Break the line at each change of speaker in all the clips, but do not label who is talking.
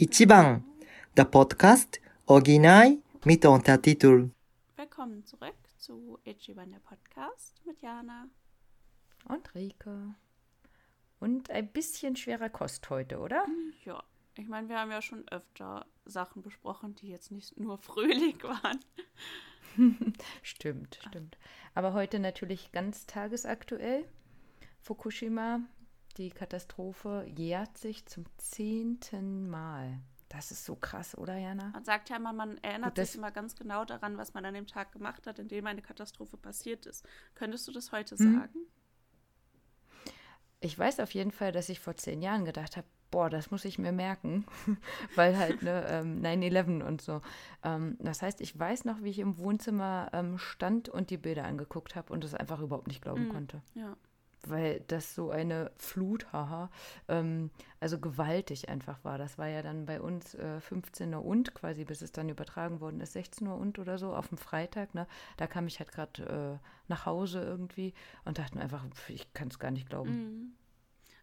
Ichiban, der Podcast Original mit Untertitel.
Willkommen zurück zu Ichiban, der Podcast mit Jana.
Und Rike. Und ein bisschen schwerer Kost heute, oder?
Ja, ich meine, wir haben ja schon öfter Sachen besprochen, die jetzt nicht nur fröhlich waren.
stimmt, stimmt. Aber heute natürlich ganz tagesaktuell. Fukushima, die Katastrophe jährt sich zum zehnten Mal. Das ist so krass, oder Jana?
Man sagt ja immer, man erinnert
Gut,
sich immer ganz genau daran, was man an dem Tag gemacht hat, in dem eine Katastrophe passiert ist. Könntest du das heute
Mhm.
sagen?
Ich weiß auf jeden Fall, dass ich vor zehn Jahren gedacht habe, boah, das muss ich mir merken, weil halt ne, ähm, 9-11 und so. Ähm, das heißt, ich weiß noch, wie ich im Wohnzimmer ähm, stand und die Bilder angeguckt habe und das einfach überhaupt nicht glauben
Mhm.
konnte.
Ja.
Weil das so eine Flut, haha, ähm, also gewaltig einfach war. Das war ja dann bei uns äh, 15 Uhr und quasi, bis es dann übertragen worden ist, 16 Uhr und oder so auf dem Freitag. Ne? Da kam ich halt gerade äh, nach Hause irgendwie und dachte mir einfach, pf, ich kann es gar nicht glauben.
Mhm.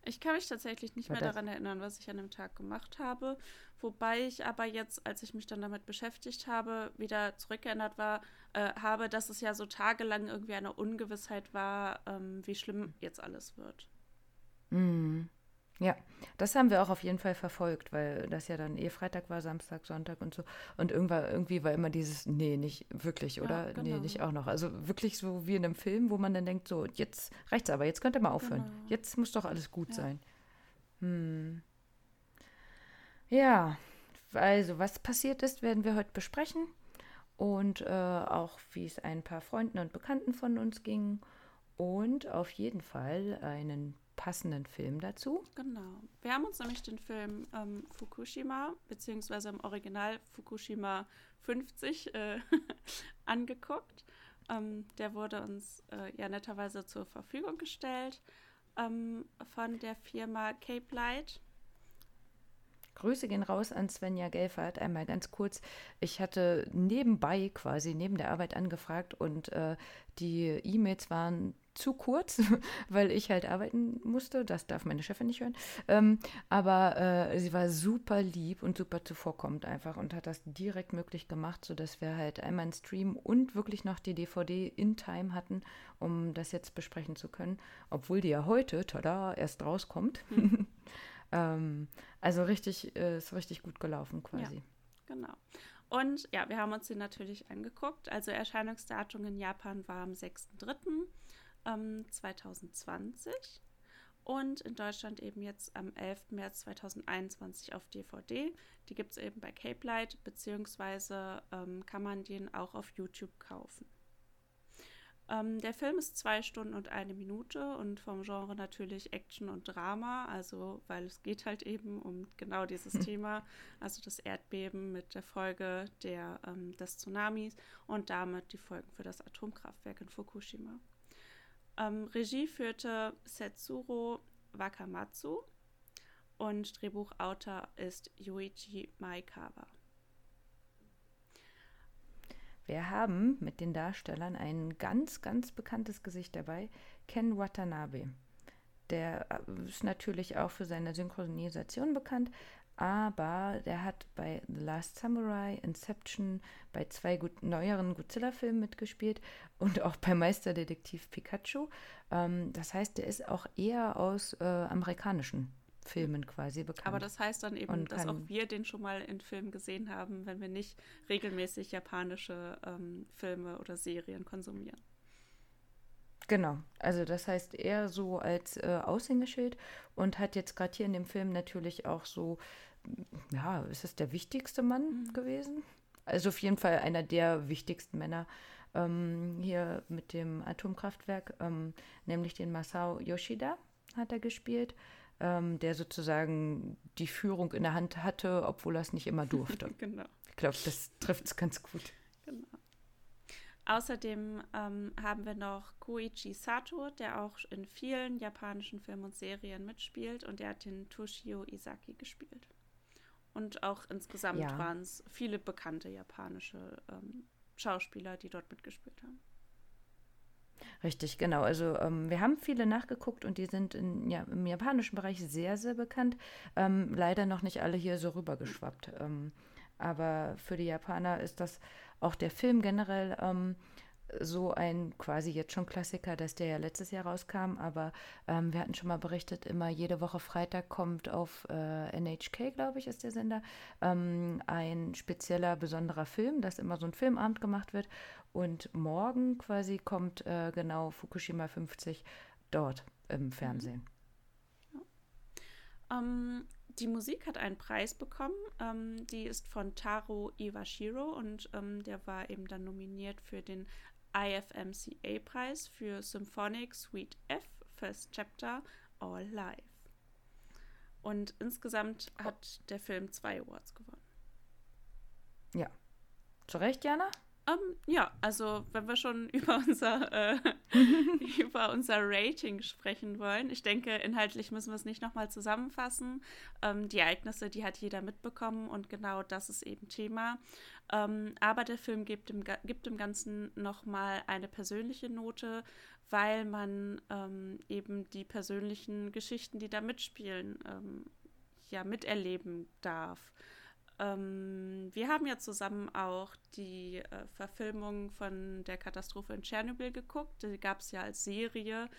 Ich kann mich tatsächlich nicht
War
mehr daran erinnern, was ich an dem Tag gemacht habe. Wobei ich aber jetzt, als ich mich dann damit beschäftigt habe, wieder zurückgeändert war, äh, habe, dass es ja so tagelang irgendwie eine Ungewissheit war, ähm, wie schlimm jetzt alles wird.
Mhm. Ja, das haben wir auch auf jeden Fall verfolgt, weil das ja dann eh Freitag war, Samstag, Sonntag und so. Und irgendwann, irgendwie war immer dieses, nee, nicht wirklich, oder? Nee,
genau.
nicht auch noch. Also wirklich so wie in einem Film, wo man dann denkt, so, jetzt reicht's aber, jetzt könnt ihr mal aufhören.
Genau.
Jetzt muss doch alles gut
Ja.
sein. Hm. Ja, also was passiert ist, werden wir heute besprechen. Und äh, auch, wie es ein paar Freunden und Bekannten von uns ging. Und auf jeden Fall einen passenden Film dazu.
Genau. Wir haben uns nämlich den Film ähm, Fukushima, beziehungsweise im Original Fukushima 50, äh, angeguckt. Ähm, der wurde uns äh, ja netterweise zur Verfügung gestellt ähm, von der Firma Cape Light.
Grüße gehen raus an Svenja Gelfert. Einmal ganz kurz. Ich hatte nebenbei quasi neben der Arbeit angefragt und äh, die E-Mails waren zu kurz, weil ich halt arbeiten musste. Das darf meine Chefin nicht hören. Ähm, aber äh, sie war super lieb und super zuvorkommend einfach und hat das direkt möglich gemacht, sodass wir halt einmal einen Stream und wirklich noch die DVD in Time hatten, um das jetzt besprechen zu können. Obwohl die ja heute, tada, erst rauskommt. ähm, also richtig, äh, ist richtig gut gelaufen quasi.
Genau. Und ja, wir haben uns den natürlich angeguckt. Also Erscheinungsdatum in Japan war am 6.3. Ähm, 2020 und in Deutschland eben jetzt am 11. März 2021 auf DVD. Die gibt es eben bei Cape Light, beziehungsweise ähm, kann man den auch auf YouTube kaufen. Ähm, der Film ist zwei Stunden und eine Minute und vom Genre natürlich Action und Drama, also weil es geht halt eben um genau dieses Thema, also das Erdbeben mit der Folge der, ähm, des Tsunamis und damit die Folgen für das Atomkraftwerk in Fukushima. Ähm, Regie führte Setsuro Wakamatsu und Drehbuchautor ist Yuichi Maekawa.
Wir haben mit den Darstellern ein ganz, ganz bekanntes Gesicht dabei, Ken Watanabe. Der äh, ist natürlich auch für seine Synchronisation bekannt, aber der hat bei The Last Samurai, Inception, bei zwei gut, neueren Godzilla-Filmen mitgespielt und auch bei Meisterdetektiv Pikachu. Ähm, das heißt, der ist auch eher aus äh, amerikanischen Filmen quasi bekannt.
Aber das heißt dann eben,
Und
dass auch wir den schon mal in Filmen gesehen haben, wenn wir nicht regelmäßig japanische ähm, Filme oder Serien konsumieren.
Genau, also das heißt eher so als äh, Aushängeschild und hat jetzt gerade hier in dem Film natürlich auch so, ja, ist es der wichtigste Mann gewesen? Also auf jeden Fall einer der wichtigsten Männer ähm, hier mit dem Atomkraftwerk, ähm, nämlich den Masao Yoshida hat er gespielt, ähm, der sozusagen die Führung in der Hand hatte, obwohl er es nicht immer durfte.
genau.
ich glaube, das trifft es ganz gut.
Genau. Außerdem ähm, haben wir noch Koichi Sato, der auch in vielen japanischen Filmen und Serien mitspielt und der hat den Toshio Isaki gespielt. Und auch insgesamt
Ja.
waren es viele bekannte japanische ähm, Schauspieler, die dort mitgespielt haben.
Richtig, genau. Also ähm, wir haben viele nachgeguckt und die sind in, ja, im japanischen Bereich sehr, sehr bekannt. Ähm, leider noch nicht alle hier so rübergeschwappt. Ähm, aber für die Japaner ist das auch der Film generell ähm, so ein quasi jetzt schon Klassiker, dass der ja letztes Jahr rauskam, aber ähm, wir hatten schon mal berichtet, immer jede Woche Freitag kommt auf äh, NHK, glaube ich, ist der Sender, ähm, ein spezieller, besonderer Film, dass immer so ein Filmabend gemacht wird und morgen quasi kommt äh, genau Fukushima 50 dort im Fernsehen.
Ja. Ähm, die Musik hat einen Preis bekommen. Ähm, die ist von Taro Iwashiro und ähm, der war eben dann nominiert für den IFMCA-Preis für Symphonic Suite F, First Chapter, All Live. Und insgesamt hat der Film zwei Awards gewonnen.
Ja. Zu Recht, Jana?
Um, ähm, ja, also wenn wir schon über unser, äh, über unser Rating sprechen wollen, ich denke, inhaltlich müssen wir es nicht nochmal zusammenfassen. Ähm, die Ereignisse, die hat jeder mitbekommen und genau das ist eben Thema. Ähm, aber der Film gibt dem, gibt dem Ganzen nochmal eine persönliche Note, weil man ähm, eben die persönlichen Geschichten, die da mitspielen, ähm, ja, miterleben darf. Ähm, wir haben ja zusammen auch die äh, Verfilmung von der Katastrophe in Tschernobyl geguckt. Die gab es ja als Serie.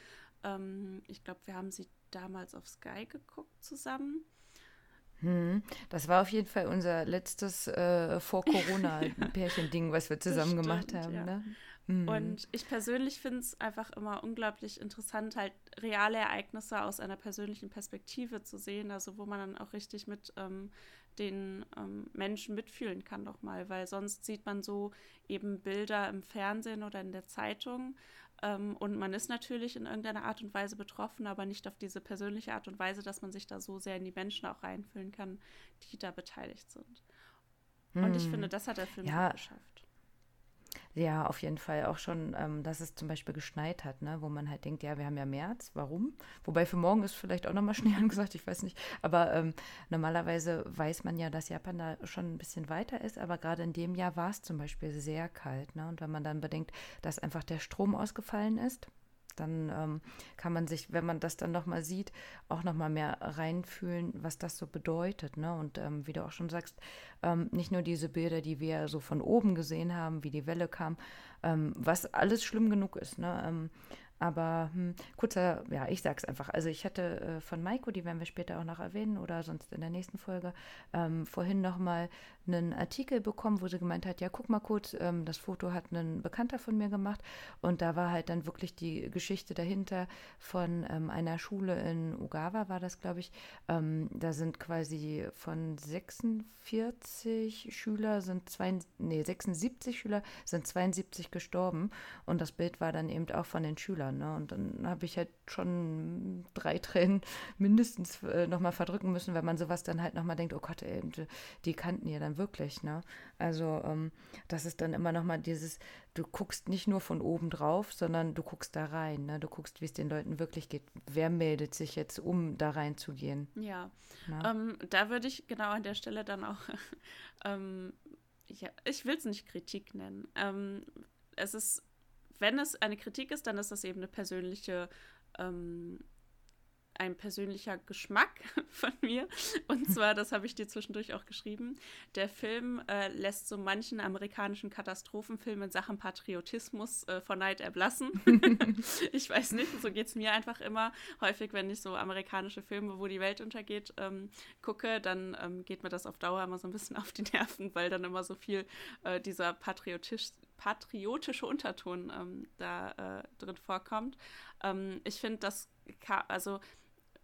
Ähm, ich glaube, wir haben sie damals auf Sky geguckt zusammen.
Hm, das war auf jeden Fall unser letztes äh, Vor-Corona-Pärchen-Ding, was wir zusammen stimmt, gemacht haben. Ja. Ne?
Mhm. Und ich persönlich finde es einfach immer unglaublich interessant, halt reale Ereignisse aus einer persönlichen Perspektive zu sehen, also wo man dann auch richtig mit ähm, den ähm, Menschen mitfühlen kann nochmal, weil sonst sieht man so eben Bilder im Fernsehen oder in der Zeitung ähm, und man ist natürlich in irgendeiner Art und Weise betroffen, aber nicht auf diese persönliche Art und Weise, dass man sich da so sehr in die Menschen auch reinfühlen kann, die da beteiligt sind. Hm. Und ich hm. finde, das hat der Film ja. geschafft.
Ja, auf jeden Fall auch schon, ähm, dass es zum Beispiel geschneit hat, ne? wo man halt denkt, ja, wir haben ja März, warum? Wobei für morgen ist vielleicht auch nochmal Schnee angesagt, ich weiß nicht. Aber ähm, normalerweise weiß man ja, dass Japan da schon ein bisschen weiter ist, aber gerade in dem Jahr war es zum Beispiel sehr kalt. Ne? Und wenn man dann bedenkt, dass einfach der Strom ausgefallen ist, dann ähm, kann man sich, wenn man das dann nochmal sieht, auch nochmal mehr reinfühlen, was das so bedeutet. Ne? Und ähm, wie du auch schon sagst, ähm, nicht nur diese Bilder, die wir so von oben gesehen haben, wie die Welle kam, ähm, was alles schlimm genug ist. Ne? Ähm, aber hm, kurzer, ja, ich sag's einfach. Also ich hatte äh, von Maiko, die werden wir später auch noch erwähnen oder sonst in der nächsten Folge, ähm, vorhin nochmal einen Artikel bekommen, wo sie gemeint hat, ja, guck mal kurz, ähm, das Foto hat ein Bekannter von mir gemacht und da war halt dann wirklich die Geschichte dahinter von ähm, einer Schule in Ugawa, war das, glaube ich. Ähm, da sind quasi von 46 Schüler sind zwei, nee, 76 Schüler sind 72 gestorben und das Bild war dann eben auch von den Schülern. Ne? Und dann habe ich halt schon drei Tränen mindestens äh, nochmal verdrücken müssen, wenn man sowas dann halt nochmal denkt, oh Gott, ey, die kannten ja dann wirklich, ne? Also ähm, das ist dann immer noch mal dieses, du guckst nicht nur von oben drauf, sondern du guckst da rein, ne? Du guckst, wie es den Leuten wirklich geht. Wer meldet sich jetzt, um da reinzugehen?
Ja, ähm, da würde ich genau an der Stelle dann auch, ähm, ja, ich will es nicht Kritik nennen. Ähm, es ist, wenn es eine Kritik ist, dann ist das eben eine persönliche ähm, ein persönlicher Geschmack von mir. Und zwar, das habe ich dir zwischendurch auch geschrieben, der Film äh, lässt so manchen amerikanischen Katastrophenfilm in Sachen Patriotismus äh, vor Neid erblassen. ich weiß nicht, so geht es mir einfach immer. Häufig, wenn ich so amerikanische Filme, wo die Welt untergeht, ähm, gucke, dann ähm, geht mir das auf Dauer immer so ein bisschen auf die Nerven, weil dann immer so viel äh, dieser patriotisch, patriotische Unterton ähm, da äh, drin vorkommt. Ähm, ich finde, das, also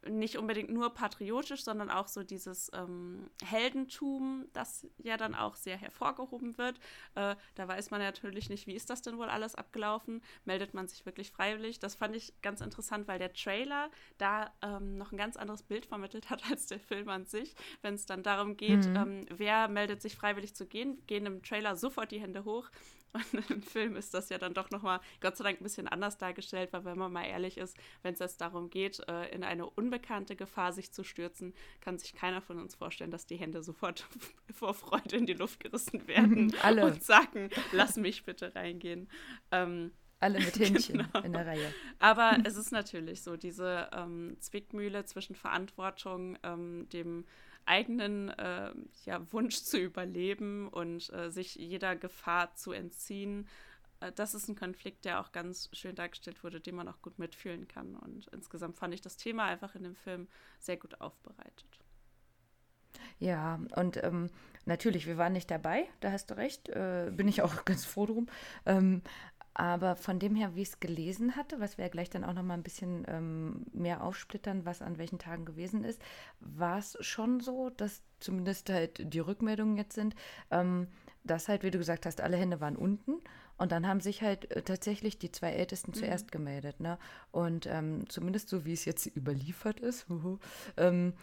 nicht unbedingt nur patriotisch, sondern auch so dieses ähm, Heldentum, das ja dann auch sehr hervorgehoben wird. Äh, da weiß man natürlich nicht, wie ist das denn wohl alles abgelaufen? Meldet man sich wirklich freiwillig? Das fand ich ganz interessant, weil der Trailer da ähm, noch ein ganz anderes Bild vermittelt hat als der Film an sich. Wenn es dann darum geht, mhm. ähm, wer meldet sich freiwillig zu gehen, gehen im Trailer sofort die Hände hoch. Und im Film ist das ja dann doch nochmal, Gott sei Dank, ein bisschen anders dargestellt, weil wenn man mal ehrlich ist, wenn es jetzt darum geht, äh, in eine unbekannte Gefahr sich zu stürzen, kann sich keiner von uns vorstellen, dass die Hände sofort vor Freude in die Luft gerissen werden
Alle.
und sagen, lass mich bitte reingehen. Ähm,
Alle mit Händchen genau. in der Reihe.
Aber es ist natürlich so, diese ähm, Zwickmühle zwischen Verantwortung, ähm, dem eigenen äh, ja, Wunsch zu überleben und äh, sich jeder Gefahr zu entziehen. Äh, das ist ein Konflikt, der auch ganz schön dargestellt wurde, den man auch gut mitfühlen kann. Und insgesamt fand ich das Thema einfach in dem Film sehr gut aufbereitet.
Ja, und ähm, natürlich, wir waren nicht dabei, da hast du recht, äh, bin ich auch ganz froh drum. Ähm, aber von dem her, wie ich es gelesen hatte, was wir ja gleich dann auch noch mal ein bisschen ähm, mehr aufsplittern, was an welchen Tagen gewesen ist, war es schon so, dass zumindest halt die Rückmeldungen jetzt sind, ähm, dass halt, wie du gesagt hast, alle Hände waren unten und dann haben sich halt äh, tatsächlich die zwei Ältesten mhm. zuerst gemeldet. Ne? Und ähm, zumindest so, wie es jetzt überliefert ist, ähm,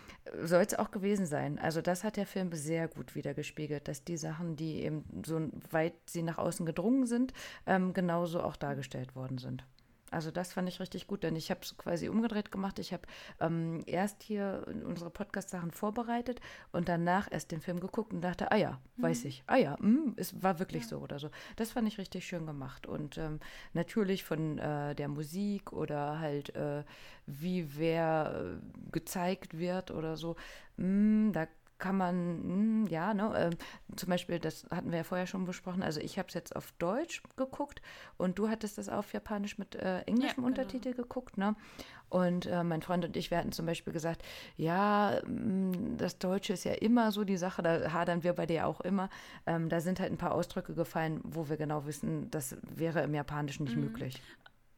soll es auch gewesen sein. Also das hat der Film sehr gut wiedergespiegelt, dass die Sachen, die eben so weit sie nach außen gedrungen sind, ähm, genauso auch dargestellt worden sind. Also das fand ich richtig gut, denn ich habe es quasi umgedreht gemacht. Ich habe ähm, erst hier unsere Podcast-Sachen vorbereitet und danach erst den Film geguckt und dachte, ah ja, mhm. weiß ich, ah ja, mh, es war wirklich ja. so oder so. Das fand ich richtig schön gemacht. Und ähm, natürlich von äh, der Musik oder halt äh, wie wer äh, gezeigt wird oder so, mh, da kann man, hm, ja, ne, äh, zum Beispiel, das hatten wir ja vorher schon besprochen, also ich habe es jetzt auf Deutsch geguckt und du hattest das auf Japanisch mit äh, englischem ja, genau. Untertitel geguckt, ne? Und äh, mein Freund und ich, wir hatten zum Beispiel gesagt, ja, hm, das Deutsche ist ja immer so die Sache, da hadern wir bei dir auch immer. Ähm, da sind halt ein paar Ausdrücke gefallen, wo wir genau wissen, das wäre im Japanischen nicht mhm. möglich.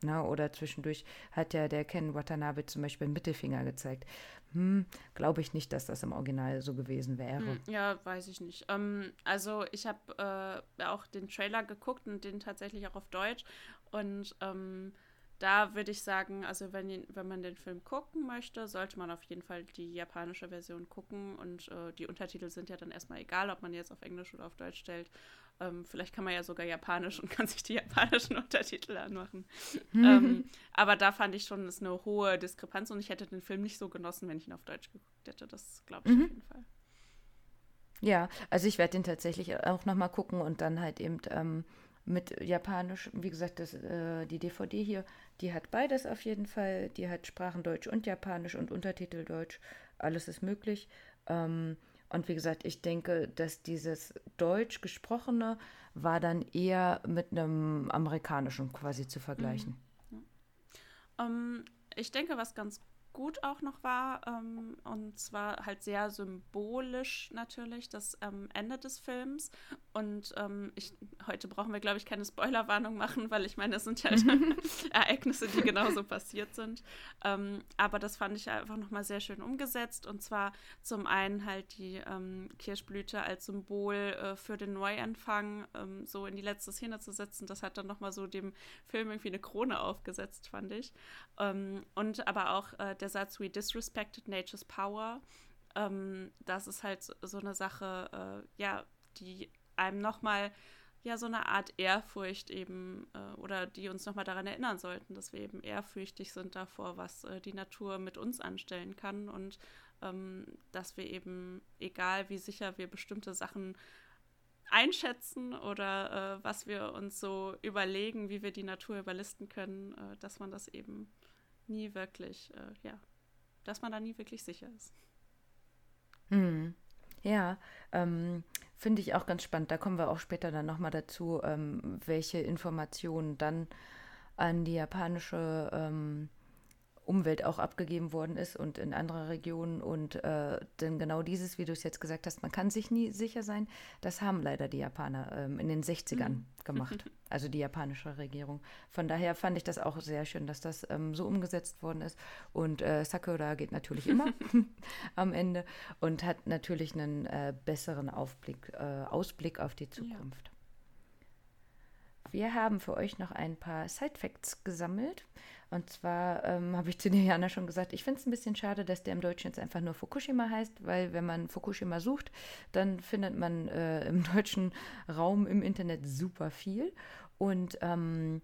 Na, ne? oder zwischendurch hat ja der Ken Watanabe zum Beispiel einen Mittelfinger gezeigt. Hm, glaube ich nicht, dass das im Original so gewesen wäre. Hm,
ja, weiß ich nicht. Ähm, also ich habe äh, auch den Trailer geguckt und den tatsächlich auch auf Deutsch. Und ähm, da würde ich sagen, also wenn, wenn man den Film gucken möchte, sollte man auf jeden Fall die japanische Version gucken. Und äh, die Untertitel sind ja dann erstmal egal, ob man jetzt auf Englisch oder auf Deutsch stellt. Ähm, vielleicht kann man ja sogar Japanisch und kann sich die japanischen Untertitel anmachen. ähm, aber da fand ich schon, ist eine hohe Diskrepanz und ich hätte den Film nicht so genossen, wenn ich ihn auf Deutsch geguckt hätte. Das glaube ich mhm. auf jeden Fall.
Ja, also ich werde den tatsächlich auch nochmal gucken und dann halt eben ähm, mit Japanisch, wie gesagt, das, äh, die DVD hier, die hat beides auf jeden Fall. Die hat Sprachen Deutsch und Japanisch und Untertitel Deutsch. Alles ist möglich. Ähm, und wie gesagt, ich denke, dass dieses Deutsch gesprochene war dann eher mit einem amerikanischen quasi zu vergleichen.
Mhm. Ja. Ähm, ich denke, was ganz gut auch noch war. Ähm, und zwar halt sehr symbolisch natürlich das ähm, Ende des Films. Und ähm, ich, heute brauchen wir, glaube ich, keine Spoilerwarnung machen, weil ich meine, es sind ja Ereignisse, die genauso passiert sind. Ähm, aber das fand ich einfach nochmal sehr schön umgesetzt. Und zwar zum einen halt die ähm, Kirschblüte als Symbol äh, für den Neuanfang ähm, so in die letzte Szene zu setzen. Das hat dann nochmal so dem Film irgendwie eine Krone aufgesetzt, fand ich. und aber auch äh, der Satz, we disrespected nature's power, ähm, das ist halt so eine Sache, äh, ja, die einem nochmal ja so eine Art Ehrfurcht eben äh, oder die uns nochmal daran erinnern sollten, dass wir eben ehrfürchtig sind davor, was äh, die Natur mit uns anstellen kann und ähm, dass wir eben, egal wie sicher wir bestimmte Sachen einschätzen oder äh, was wir uns so überlegen, wie wir die Natur überlisten können, äh, dass man das eben nie wirklich, äh, ja, dass man da nie wirklich sicher ist.
Hm. Ja, ähm, finde ich auch ganz spannend. Da kommen wir auch später dann nochmal dazu, ähm, welche Informationen dann an die japanische ähm, Umwelt auch abgegeben worden ist und in andere Regionen. Und äh, denn genau dieses, wie du es jetzt gesagt hast, man kann sich nie sicher sein, das haben leider die Japaner ähm, in den 60ern mhm. gemacht, also die japanische Regierung. Von daher fand ich das auch sehr schön, dass das ähm, so umgesetzt worden ist. Und äh, Sakura geht natürlich immer am Ende und hat natürlich einen äh, besseren Aufblick, äh, Ausblick auf die Zukunft. Ja. Wir haben für euch noch ein paar Side Facts gesammelt. Und zwar ähm, habe ich zu dir, Jana, schon gesagt, ich finde es ein bisschen schade, dass der im Deutschen jetzt einfach nur Fukushima heißt, weil wenn man Fukushima sucht, dann findet man äh, im deutschen Raum im Internet super viel. Und ähm,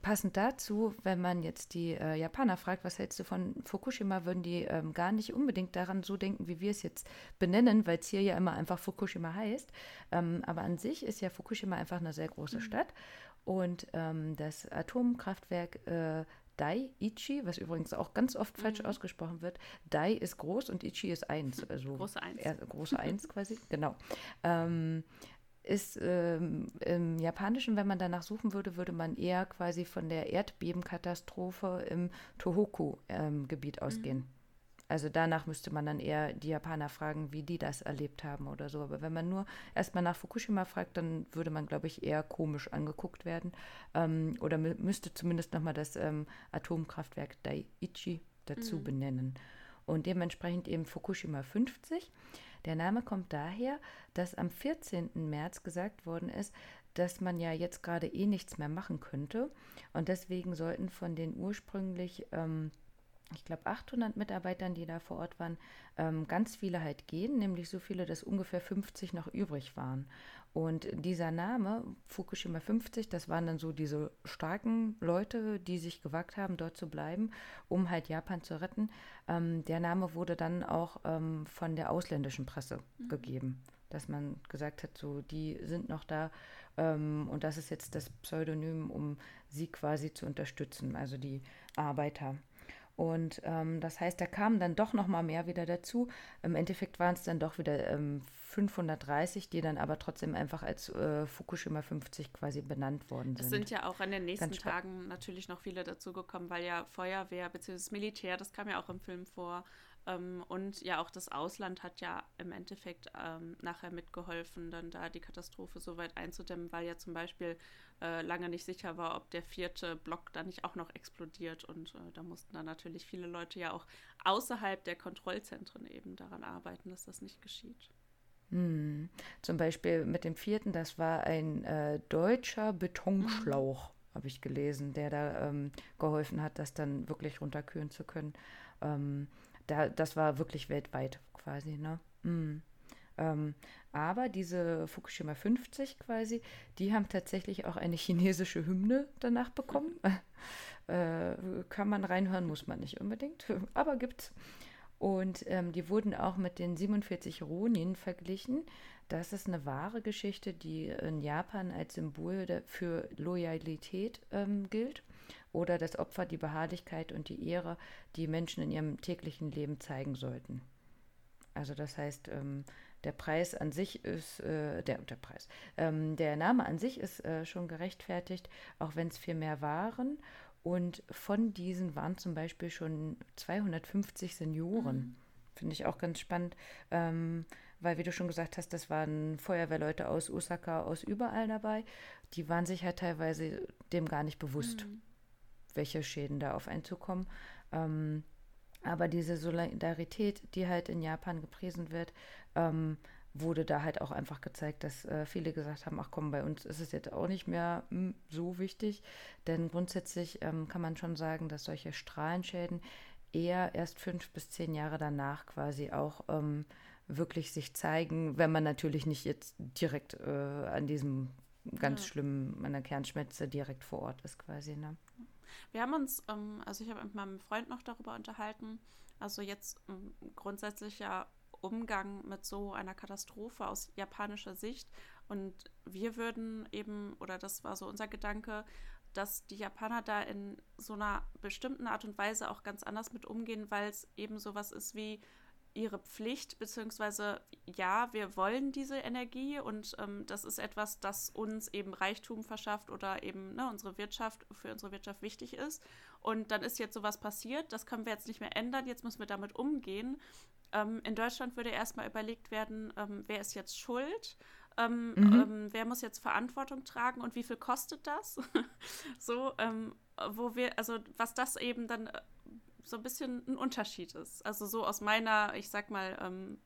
passend dazu, wenn man jetzt die äh, Japaner fragt, was hältst du von Fukushima, würden die ähm, gar nicht unbedingt daran so denken, wie wir es jetzt benennen, weil es hier ja immer einfach Fukushima heißt. Ähm, aber an sich ist ja Fukushima einfach eine sehr große mhm. Stadt Und ähm, das Atomkraftwerk äh, Daiichi, was übrigens auch ganz oft falsch mhm. ausgesprochen wird. Dai ist groß und Ichi ist eins. Also
große Eins.
Große Eins quasi, genau. Ähm, ist ähm, im Japanischen, wenn man danach suchen würde, würde man eher quasi von der Erdbebenkatastrophe im Tohoku-Gebiet ähm, ausgehen. Mhm. Also danach müsste man dann eher die Japaner fragen, wie die das erlebt haben oder so. Aber wenn man nur erstmal nach Fukushima fragt, dann würde man, glaube ich, eher komisch angeguckt werden. Ähm, oder müsste zumindest nochmal das ähm, Atomkraftwerk Daiichi dazu mhm. benennen. Und dementsprechend eben Fukushima 50. Der Name kommt daher, dass am 14. März gesagt worden ist, dass man ja jetzt gerade eh nichts mehr machen könnte. Und deswegen sollten von den ursprünglich ähm, ich glaube, 800 Mitarbeitern, die da vor Ort waren, ähm, ganz viele halt gehen, nämlich so viele, dass ungefähr 50 noch übrig waren. Und dieser Name, Fukushima 50, das waren dann so diese starken Leute, die sich gewagt haben, dort zu bleiben, um halt Japan zu retten. Ähm, der Name wurde dann auch ähm, von der ausländischen Presse mhm. gegeben, dass man gesagt hat, so, die sind noch da. Ähm, und das ist jetzt das Pseudonym, um sie quasi zu unterstützen, also die Arbeiter. Und ähm, das heißt, da kamen dann doch noch mal mehr wieder dazu. Im Endeffekt waren es dann doch wieder ähm, 530, die dann aber trotzdem einfach als äh, Fukushima 50 quasi benannt worden sind.
Es sind ja auch in den nächsten Tagen natürlich noch viele dazugekommen, weil ja Feuerwehr bzw. Militär, das kam ja auch im Film vor, ähm, und ja, auch das Ausland hat ja im Endeffekt ähm, nachher mitgeholfen, dann da die Katastrophe so weit einzudämmen, weil ja zum Beispiel äh, lange nicht sicher war, ob der vierte Block da nicht auch noch explodiert. Und äh, da mussten dann natürlich viele Leute ja auch außerhalb der Kontrollzentren eben daran arbeiten, dass das nicht geschieht.
Hm. Zum Beispiel mit dem vierten, das war ein äh, deutscher Betonschlauch, mhm. habe ich gelesen, der da ähm, geholfen hat, das dann wirklich runterkühlen zu können. Ähm, da, das war wirklich weltweit quasi, ne? Mm. Ähm, aber diese Fukushima 50 quasi, die haben tatsächlich auch eine chinesische Hymne danach bekommen. äh, kann man reinhören, muss man nicht unbedingt, aber gibt's. Und ähm, die wurden auch mit den 47 Ronin verglichen. Das ist eine wahre Geschichte, die in Japan als Symbol für Loyalität ähm, gilt oder das Opfer die Beharrlichkeit und die Ehre, die Menschen in ihrem täglichen Leben zeigen sollten. Also das heißt, ähm, der Preis an sich ist, äh, der, der Preis, ähm, der Name an sich ist äh, schon gerechtfertigt, auch wenn es viel mehr waren. Und von diesen waren zum Beispiel schon 250 Senioren. Mhm. Finde ich auch ganz spannend, ähm, weil, wie du schon gesagt hast, das waren Feuerwehrleute aus Osaka, aus überall dabei. Die waren sich halt teilweise dem gar nicht bewusst. Mhm welche Schäden da auf einen zukommen. Ähm, aber diese Solidarität, die halt in Japan gepriesen wird, ähm, wurde da halt auch einfach gezeigt, dass äh, viele gesagt haben, ach komm, bei uns ist es jetzt auch nicht mehr mh, hm, so wichtig. Denn grundsätzlich ähm, kann man schon sagen, dass solche Strahlenschäden eher erst fünf bis zehn Jahre danach quasi auch ähm, wirklich sich zeigen, wenn man natürlich nicht jetzt direkt äh, an diesem ganz ja. schlimmen, an der Kernschmelze direkt vor Ort ist quasi. Ne?
Wir haben uns, ähm, also ich habe mit meinem Freund noch darüber unterhalten, also jetzt ähm, grundsätzlicher Umgang mit so einer Katastrophe aus japanischer Sicht. Und wir würden eben, oder das war so unser Gedanke, dass die Japaner da in so einer bestimmten Art und Weise auch ganz anders mit umgehen, weil es eben sowas ist wie ihre Pflicht, beziehungsweise ja, wir wollen diese Energie und ähm, das ist etwas, das uns eben Reichtum verschafft oder eben ne, unsere Wirtschaft, für unsere Wirtschaft wichtig ist. Und dann ist jetzt sowas passiert, das können wir jetzt nicht mehr ändern, jetzt müssen wir damit umgehen. Ähm, in Deutschland würde erstmal überlegt werden, ähm, wer ist jetzt schuld? Ähm, mhm. ähm, wer muss jetzt Verantwortung tragen und wie viel kostet das? so, ähm, wo wir, also was das eben dann äh, so ein bisschen ein Unterschied ist. Also so aus meiner, ich sag mal, ähm,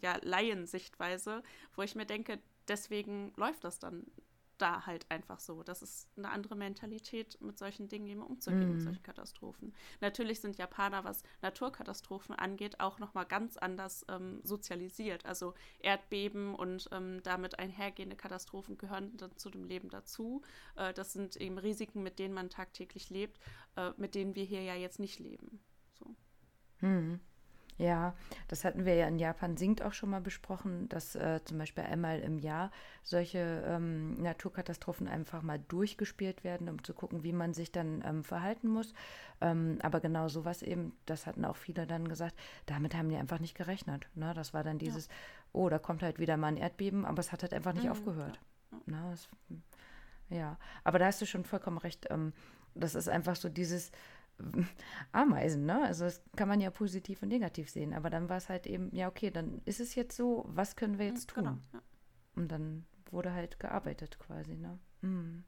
ja, Laiensichtweise, wo ich mir denke, deswegen läuft das dann da halt einfach so. Das ist eine andere Mentalität, mit solchen Dingen eben umzugehen, mhm. mit solchen Katastrophen. Natürlich sind Japaner, was Naturkatastrophen angeht, auch nochmal ganz anders ähm, sozialisiert. Also Erdbeben und ähm, damit einhergehende Katastrophen gehören dann zu dem Leben dazu. Äh, das sind eben Risiken, mit denen man tagtäglich lebt, äh, mit denen wir hier ja jetzt nicht leben. So.
Mhm. Ja, das hatten wir ja in Japan singt auch schon mal besprochen, dass äh, zum Beispiel einmal im Jahr solche ähm, Naturkatastrophen einfach mal durchgespielt werden, um zu gucken, wie man sich dann ähm, verhalten muss. Ähm, aber genau sowas eben, das hatten auch viele dann gesagt, damit haben die einfach nicht gerechnet. Ne? Das war dann dieses, ja. oh, da kommt halt wieder mal ein Erdbeben, aber es hat halt einfach nicht mhm, aufgehört. Ja. Ne? Das, ja, aber da hast du schon vollkommen recht. Ähm, das ist einfach so dieses Ameisen, ne? Also das kann man ja positiv und negativ sehen. Aber dann war es halt eben, ja, okay, dann ist es jetzt so, was können wir jetzt tun? Genau, ja. Und dann wurde halt gearbeitet quasi, ne? Mhm.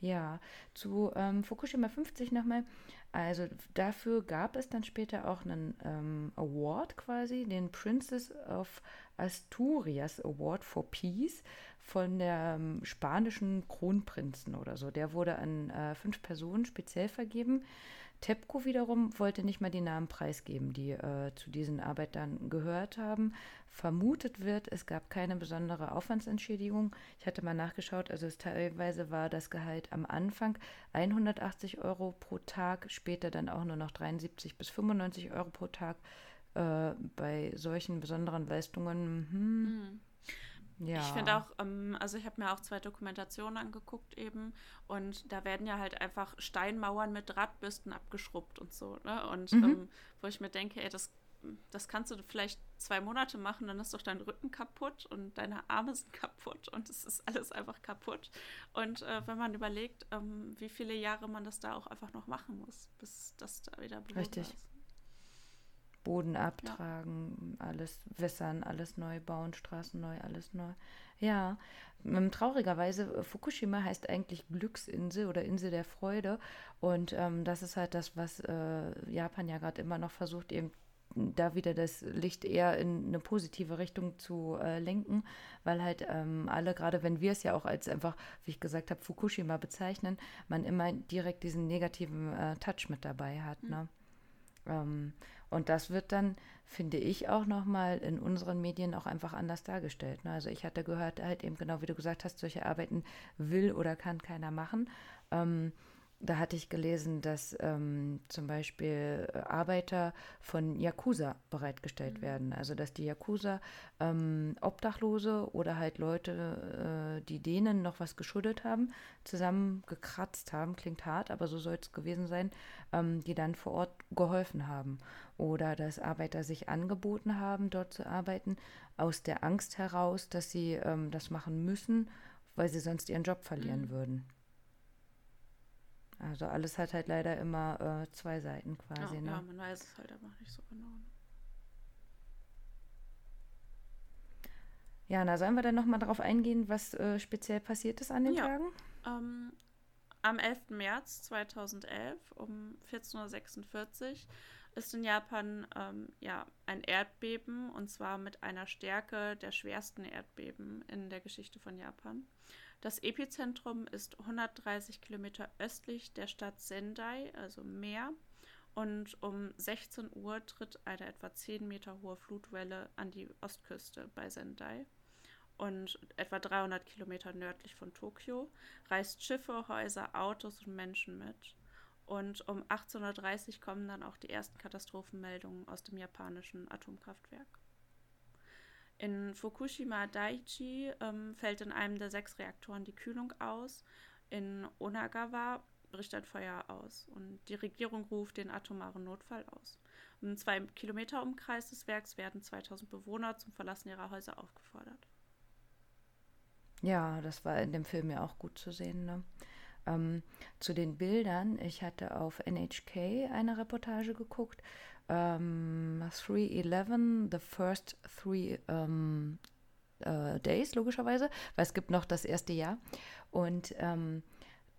Ja, zu ähm, Fukushima 50 nochmal. Also dafür gab es dann später auch einen ähm, Award quasi, den Princess of Asturias Award for Peace von der ähm, spanischen Kronprinzen oder so. Der wurde an äh, fünf Personen speziell vergeben. TEPCO wiederum wollte nicht mal die Namen preisgeben, die äh, zu diesen Arbeitern gehört haben. Vermutet wird, es gab keine besondere Aufwandsentschädigung. Ich hatte mal nachgeschaut, also teilweise war das Gehalt am Anfang 180 Euro pro Tag, später dann auch nur noch 73 bis 95 Euro pro Tag. Äh, bei solchen besonderen Leistungen. Hm, mhm.
Ja. Ich finde auch, ähm, also ich habe mir auch zwei Dokumentationen angeguckt eben und da werden ja halt einfach Steinmauern mit Drahtbürsten abgeschrubbt und so, ne? Und mhm. ähm, wo ich mir denke, ey, das, das kannst du vielleicht zwei Monate machen, dann ist doch dein Rücken kaputt und deine Arme sind kaputt und es ist alles einfach kaputt. Und äh, wenn man überlegt, ähm, wie viele Jahre man das da auch einfach noch machen muss, bis das da wieder
Richtig. ist. Boden abtragen, ja. alles wässern, alles neu bauen, Straßen neu, alles neu. Ja, ähm, traurigerweise, äh, Fukushima heißt eigentlich Glücksinsel oder Insel der Freude. Und ähm, das ist halt das, was äh, Japan ja gerade immer noch versucht, eben da wieder das Licht eher in eine positive Richtung zu äh, lenken, weil halt ähm, alle, gerade wenn wir es ja auch als einfach, wie ich gesagt habe, Fukushima bezeichnen, man immer direkt diesen negativen äh, Touch mit dabei hat. Mhm. Ne? Ähm, und das wird dann, finde ich, auch nochmal in unseren Medien auch einfach anders dargestellt. Ne? Also ich hatte gehört, halt eben genau wie du gesagt hast, solche Arbeiten will oder kann keiner machen. Ähm, da hatte ich gelesen, dass ähm, zum Beispiel äh, Arbeiter von Yakuza bereitgestellt mhm. werden. Also dass die Yakuza ähm, Obdachlose oder halt Leute, äh, die denen noch was geschuldet haben, zusammengekratzt haben. Klingt hart, aber so soll es gewesen sein, ähm, die dann vor Ort geholfen haben. Oder dass Arbeiter sich angeboten haben, dort zu arbeiten, aus der Angst heraus, dass sie ähm, das machen müssen, weil sie sonst ihren Job verlieren mhm. würden. Also alles hat halt leider immer äh, zwei Seiten quasi. Ja,
ne? ja, man weiß es halt einfach nicht so genau. Ne?
Ja, na sollen wir dann nochmal darauf eingehen, was äh, speziell passiert ist an den
ja.
Tagen?
Ähm, am 11. März 2011 um 14.46 Uhr ist in Japan ähm, ja, ein Erdbeben und zwar mit einer Stärke der schwersten Erdbeben in der Geschichte von Japan. Das Epizentrum ist 130 Kilometer östlich der Stadt Sendai, also Meer. Und um 16 Uhr tritt eine etwa 10 Meter hohe Flutwelle an die Ostküste bei Sendai. Und etwa 300 Kilometer nördlich von Tokio reißt Schiffe, Häuser, Autos und Menschen mit. Und um 18.30 Uhr kommen dann auch die ersten Katastrophenmeldungen aus dem japanischen Atomkraftwerk. In Fukushima Daiichi ähm, fällt in einem der sechs Reaktoren die Kühlung aus. In Onagawa bricht ein Feuer aus und die Regierung ruft den atomaren Notfall aus. Im zwei Kilometer Umkreis des Werks werden 2000 Bewohner zum Verlassen ihrer Häuser aufgefordert.
Ja, das war in dem Film ja auch gut zu sehen. Ne? Ähm, zu den Bildern, ich hatte auf NHK eine Reportage geguckt ähm, 311, the first three ähm, äh, days, logischerweise, weil es gibt noch das erste Jahr. Und ähm,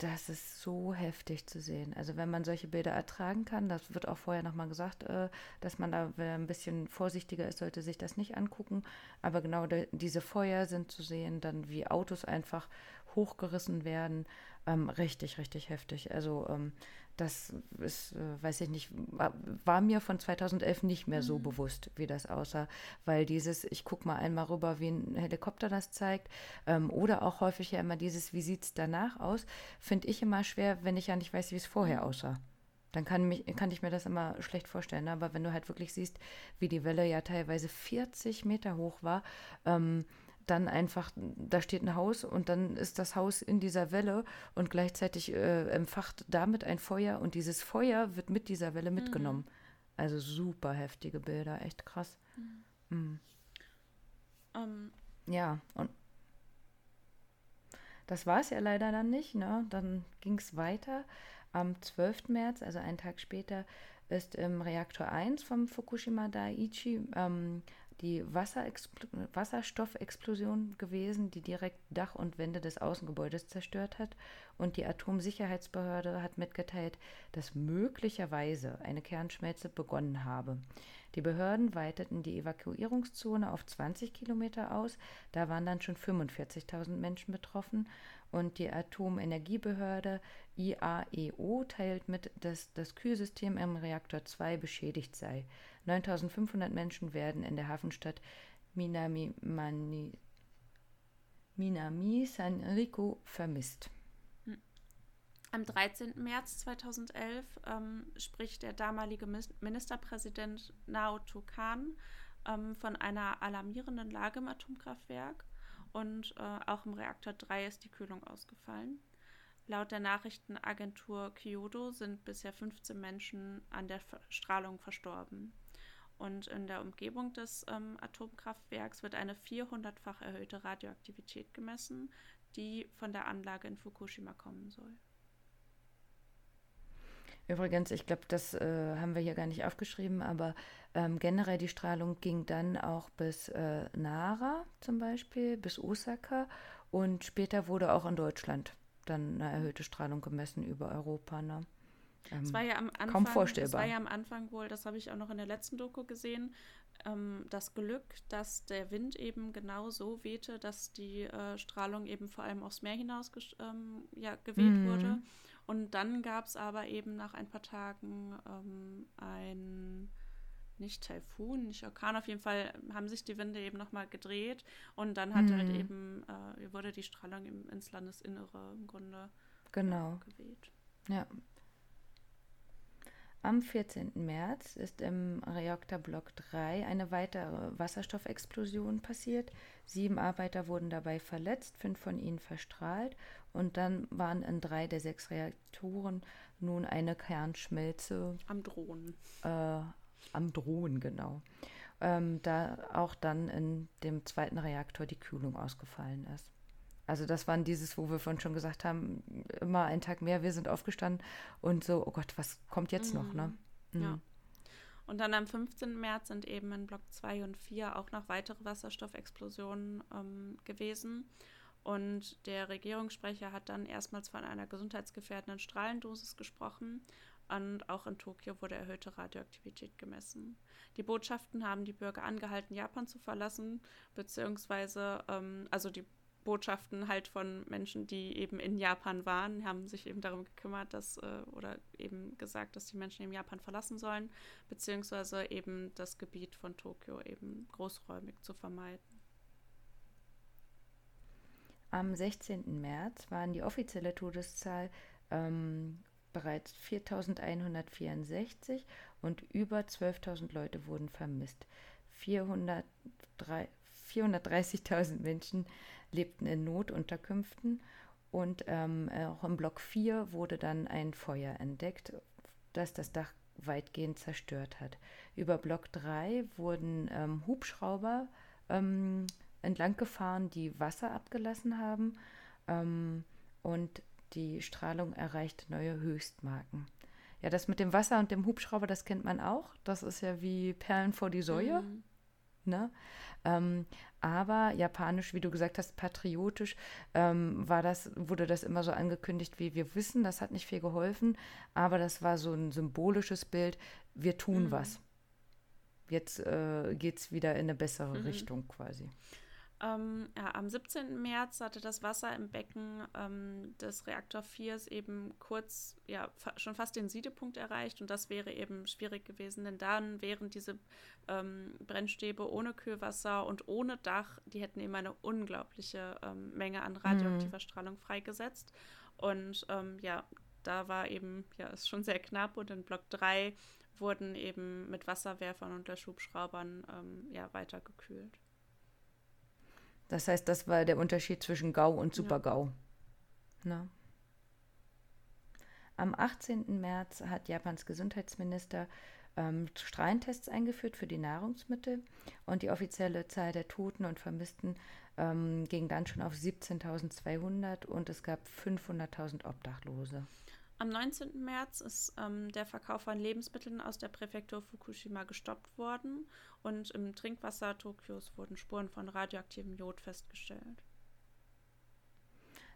das ist so heftig zu sehen. Also wenn man solche Bilder ertragen kann, das wird auch vorher nochmal gesagt, äh, dass man da ein bisschen vorsichtiger ist, sollte sich das nicht angucken. Aber genau de, diese Feuer sind zu sehen, dann wie Autos einfach hochgerissen werden. Ähm, richtig, richtig heftig. Also ähm, das ist, äh, weiß ich nicht, war, mir von 2011 nicht mehr so mhm. bewusst, wie das aussah, weil dieses, ich gucke mal einmal rüber, wie ein Helikopter das zeigt, ähm, oder auch häufig ja immer dieses, wie sieht es danach aus, finde ich immer schwer, wenn ich ja nicht weiß, wie es vorher mhm. aussah. dann kann, mich, kann ich mir das immer schlecht vorstellen. Ne? Aber wenn du halt wirklich siehst, wie die Welle ja teilweise 40 Meter hoch war, ähm, dann einfach, da steht ein Haus und dann ist das Haus in dieser Welle und gleichzeitig äh, empfacht damit ein Feuer und dieses Feuer wird mit dieser Welle mitgenommen. Mhm. Also super heftige Bilder, echt krass. Mhm. Mhm. Um. Ähm. Ja, und das war es ja leider dann nicht. Ne? Dann ging es weiter. Am 12. März, also einen Tag später, ist im Reaktor 1 vom Fukushima Daiichi ähm, die Wasserstoffexplosion gewesen, die direkt Dach und Wände des Außengebäudes zerstört hat. Und die Atomsicherheitsbehörde hat mitgeteilt, dass möglicherweise eine Kernschmelze begonnen habe. Die Behörden weiteten die Evakuierungszone auf 20 Kilometer aus. Da waren dann schon 45.000 Menschen betroffen. Und die Atomenergiebehörde IAEO teilt mit, dass das Kühlsystem im Reaktor 2 beschädigt sei. 9500 Menschen werden in der Hafenstadt Minami, Mani, Minami San Rico vermisst.
Am 13. März 2011 ähm, spricht der damalige Ministerpräsident Naoto Kan ähm, von einer alarmierenden Lage im Atomkraftwerk und äh, auch im Reaktor 3 ist die Kühlung ausgefallen. Laut der Nachrichtenagentur Kyoto sind bisher 15 Menschen an der Strahlung verstorben. Und in der Umgebung des ähm, Atomkraftwerks wird eine 400-fach erhöhte Radioaktivität gemessen, die von der Anlage in Fukushima kommen soll.
Übrigens, ich glaube, das äh, haben wir hier gar nicht aufgeschrieben, aber ähm, generell die Strahlung ging dann auch bis äh, Nara zum Beispiel, bis Osaka und später wurde auch in Deutschland dann eine erhöhte Strahlung gemessen über Europa. Ne?
Ähm, das war ja am Anfang, kaum vorstellbar. Das war ja am Anfang wohl, das habe ich auch noch in der letzten Doku gesehen, ähm, das Glück, dass der Wind eben genau so wehte, dass die äh, Strahlung eben vor allem aufs Meer hinaus ähm, ja, geweht mhm. wurde. Und dann gab es aber eben nach ein paar Tagen ähm, ein nicht Taifun, nicht Orkan, auf jeden Fall haben sich die Winde eben nochmal gedreht und dann hat halt mhm. halt eben, äh, wurde die Strahlung im, ins Landesinnere im Grunde
genau. Äh, geweht. Ja. Am 14. März ist im Reaktor Block 3 eine weitere Wasserstoffexplosion passiert. Sieben Arbeiter wurden dabei verletzt, fünf von ihnen verstrahlt und dann waren in drei der sechs Reaktoren nun eine Kernschmelze.
Am Drohen.
Äh, am Drohen, genau. Ähm, da auch dann in dem zweiten Reaktor die Kühlung ausgefallen ist. Also das waren dieses, wo wir vorhin schon gesagt haben, immer einen Tag mehr, wir sind aufgestanden und so, oh Gott, was kommt jetzt mhm. noch, ne? Mhm.
Ja. Und dann am 15. März sind eben in Block 2 und 4 auch noch weitere Wasserstoffexplosionen ähm, gewesen. Und der Regierungssprecher hat dann erstmals von einer gesundheitsgefährdenden Strahlendosis gesprochen. Und auch in Tokio wurde erhöhte Radioaktivität gemessen. Die Botschaften haben die Bürger angehalten, Japan zu verlassen, beziehungsweise, ähm, also die Botschaften halt von Menschen, die eben in Japan waren, haben sich eben darum gekümmert, dass äh, oder eben gesagt, dass die Menschen eben Japan verlassen sollen, beziehungsweise eben das Gebiet von Tokio eben großräumig zu vermeiden.
Am 16. März waren die offizielle Todeszahl ähm, bereits 4.164 und über 12.000 Leute wurden vermisst. 430.000 Menschen lebten in Notunterkünften und ähm, auch im Block 4 wurde dann ein Feuer entdeckt, das das Dach weitgehend zerstört hat. Über Block 3 wurden ähm, Hubschrauber ähm, entlang gefahren, die Wasser abgelassen haben ähm, und die Strahlung erreicht neue Höchstmarken. Ja, das mit dem Wasser und dem Hubschrauber, das kennt man auch. Das ist ja wie Perlen vor die Säue. Mhm. Ne? Ähm, aber japanisch, wie du gesagt hast, patriotisch ähm, war das, wurde das immer so angekündigt, wie wir wissen, das hat nicht viel geholfen, aber das war so ein symbolisches Bild, wir tun mhm. was. Jetzt äh, geht es wieder in eine bessere mhm. Richtung quasi.
Ähm, ja, am 17. März hatte das Wasser im Becken ähm, des Reaktor 4 eben kurz, ja, fa schon fast den Siedepunkt erreicht und das wäre eben schwierig gewesen, denn dann wären diese ähm, Brennstäbe ohne Kühlwasser und ohne Dach, die hätten eben eine unglaubliche ähm, Menge an radioaktiver mhm. Strahlung freigesetzt und ähm, ja, da war eben, ja, ist schon sehr knapp und in Block 3 wurden eben mit Wasserwerfern und Löschhubschraubern ähm, ja, weitergekühlt.
Das heißt, das war der Unterschied zwischen GAU und Super-GAU. Ja. Am 18. März hat Japans Gesundheitsminister ähm, Strahlentests eingeführt für die Nahrungsmittel und die offizielle Zahl der Toten und Vermissten ähm, ging dann schon auf 17.200 und es gab 500.000 Obdachlose.
Am 19. März ist ähm, der Verkauf von Lebensmitteln aus der Präfektur Fukushima gestoppt worden und im Trinkwasser Tokios wurden Spuren von radioaktivem Jod festgestellt.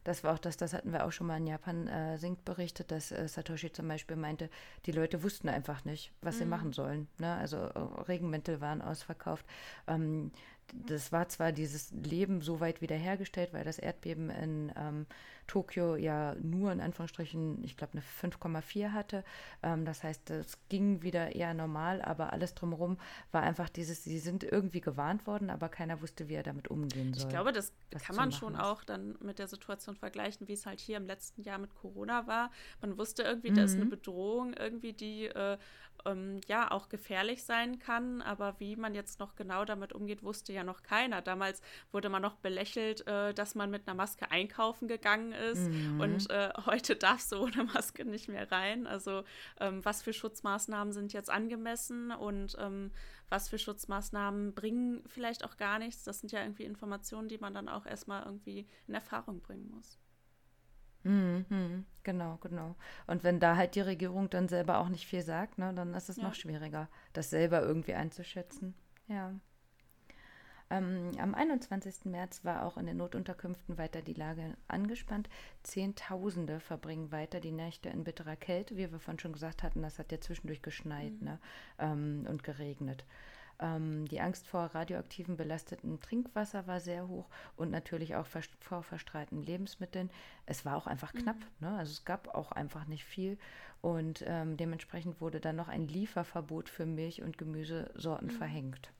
Das war auch das, das hatten wir auch schon mal in Japan äh, Sync berichtet, dass äh, Satoshi zum Beispiel meinte, die Leute wussten einfach nicht, was mhm. sie machen sollen. Ne? Also äh, Regenmäntel waren ausverkauft. Ähm, das war zwar dieses Leben so weit wiederhergestellt, weil das Erdbeben in ähm, Tokio ja nur in Anführungsstrichen, ich glaube, eine 5,4 hatte. Ähm, das heißt, es ging wieder eher normal, aber alles drumherum war einfach dieses, sie sind irgendwie gewarnt worden, aber keiner wusste, wie er damit umgehen soll.
Ich glaube, das kann man schon ist. auch dann mit der Situation vergleichen, wie es halt hier im letzten Jahr mit Corona war. Man wusste irgendwie, mhm. da ist eine mhm. Bedrohung irgendwie, die äh, ähm, ja auch gefährlich sein kann, aber wie man jetzt noch genau damit umgeht, wusste ja noch keiner. Damals wurde man noch belächelt, äh, dass man mit einer Maske einkaufen gegangen ist mhm. und äh, heute darfst du ohne Maske nicht mehr rein. Also ähm, was für Schutzmaßnahmen sind jetzt angemessen und ähm, was für Schutzmaßnahmen bringen vielleicht auch gar nichts. Das sind ja irgendwie Informationen, die man dann auch erstmal irgendwie in Erfahrung bringen muss.
Mhm, genau, genau. Und wenn da halt die Regierung dann selber auch nicht viel sagt, ne, dann ist es ja. noch schwieriger, das selber irgendwie einzuschätzen. Ja. Ähm, am 21. März war auch in den Notunterkünften weiter die Lage angespannt. Zehntausende verbringen weiter die Nächte in bitterer Kälte, wie wir vorhin schon gesagt hatten. Das hat ja zwischendurch geschneit mhm. ne, ähm, und geregnet. Ähm, die Angst vor radioaktivem belasteten Trinkwasser war sehr hoch und natürlich auch vor verstrahlten Lebensmitteln. Es war auch einfach mhm. knapp, ne? also es gab auch einfach nicht viel und ähm, dementsprechend wurde dann noch ein Lieferverbot für Milch- und Gemüsesorten mhm. verhängt.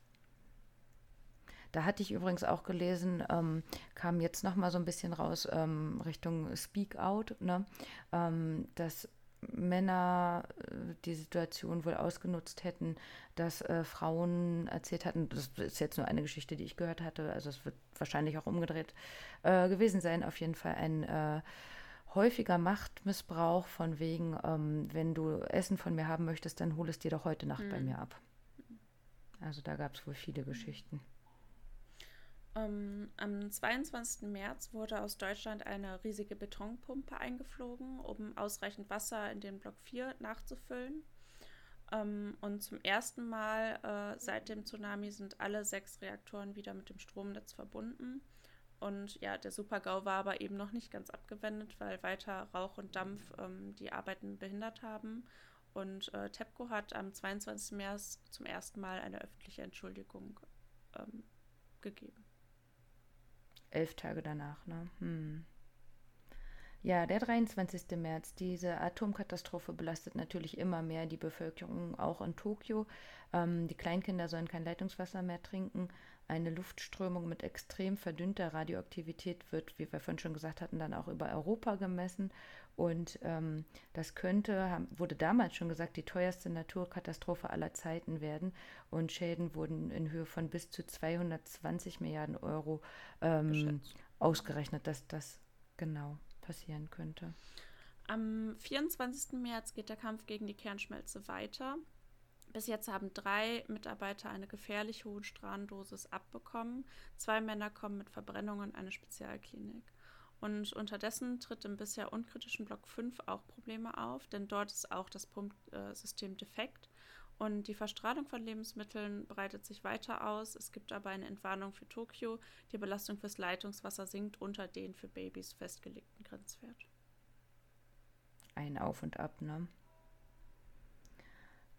Da hatte ich übrigens auch gelesen, ähm, kam jetzt noch mal so ein bisschen raus ähm, Richtung Speak Out, ne? ähm, dass Männer äh, die Situation wohl ausgenutzt hätten, dass äh, Frauen erzählt hatten, das ist jetzt nur eine Geschichte, die ich gehört hatte, also es wird wahrscheinlich auch umgedreht äh, gewesen sein, auf jeden Fall ein äh, häufiger Machtmissbrauch von wegen, ähm, wenn du Essen von mir haben möchtest, dann hol es dir doch heute Nacht mhm. bei mir ab. Also da gab es wohl viele Geschichten.
Ähm, am 22. März wurde aus Deutschland eine riesige Betonpumpe eingeflogen, um ausreichend Wasser in den Block 4 nachzufüllen. Ähm, und zum ersten Mal äh, seit dem Tsunami sind alle sechs Reaktoren wieder mit dem Stromnetz verbunden. Und ja, der Super-GAU war aber eben noch nicht ganz abgewendet, weil weiter Rauch und Dampf ähm, die Arbeiten behindert haben. Und äh, TEPCO hat am 22. März zum ersten Mal eine öffentliche Entschuldigung ähm, gegeben
elf Tage danach. Ne? Hm. Ja, der 23. März. Diese Atomkatastrophe belastet natürlich immer mehr die Bevölkerung, auch in Tokio. Ähm, die Kleinkinder sollen kein Leitungswasser mehr trinken. Eine Luftströmung mit extrem verdünnter Radioaktivität wird, wie wir vorhin schon gesagt hatten, dann auch über Europa gemessen. Und ähm, das könnte, haben, wurde damals schon gesagt, die teuerste Naturkatastrophe aller Zeiten werden. Und Schäden wurden in Höhe von bis zu 220 Milliarden Euro ähm, ausgerechnet, dass das genau passieren könnte.
Am 24. März geht der Kampf gegen die Kernschmelze weiter. Bis jetzt haben drei Mitarbeiter eine gefährlich hohe Strahlendosis abbekommen. Zwei Männer kommen mit Verbrennungen in eine Spezialklinik. Und unterdessen tritt im bisher unkritischen Block 5 auch Probleme auf, denn dort ist auch das Pumpsystem defekt. Und die Verstrahlung von Lebensmitteln breitet sich weiter aus. Es gibt aber eine Entwarnung für Tokio. Die Belastung fürs Leitungswasser sinkt unter den für Babys festgelegten Grenzwert.
Ein Auf und Ab, ne?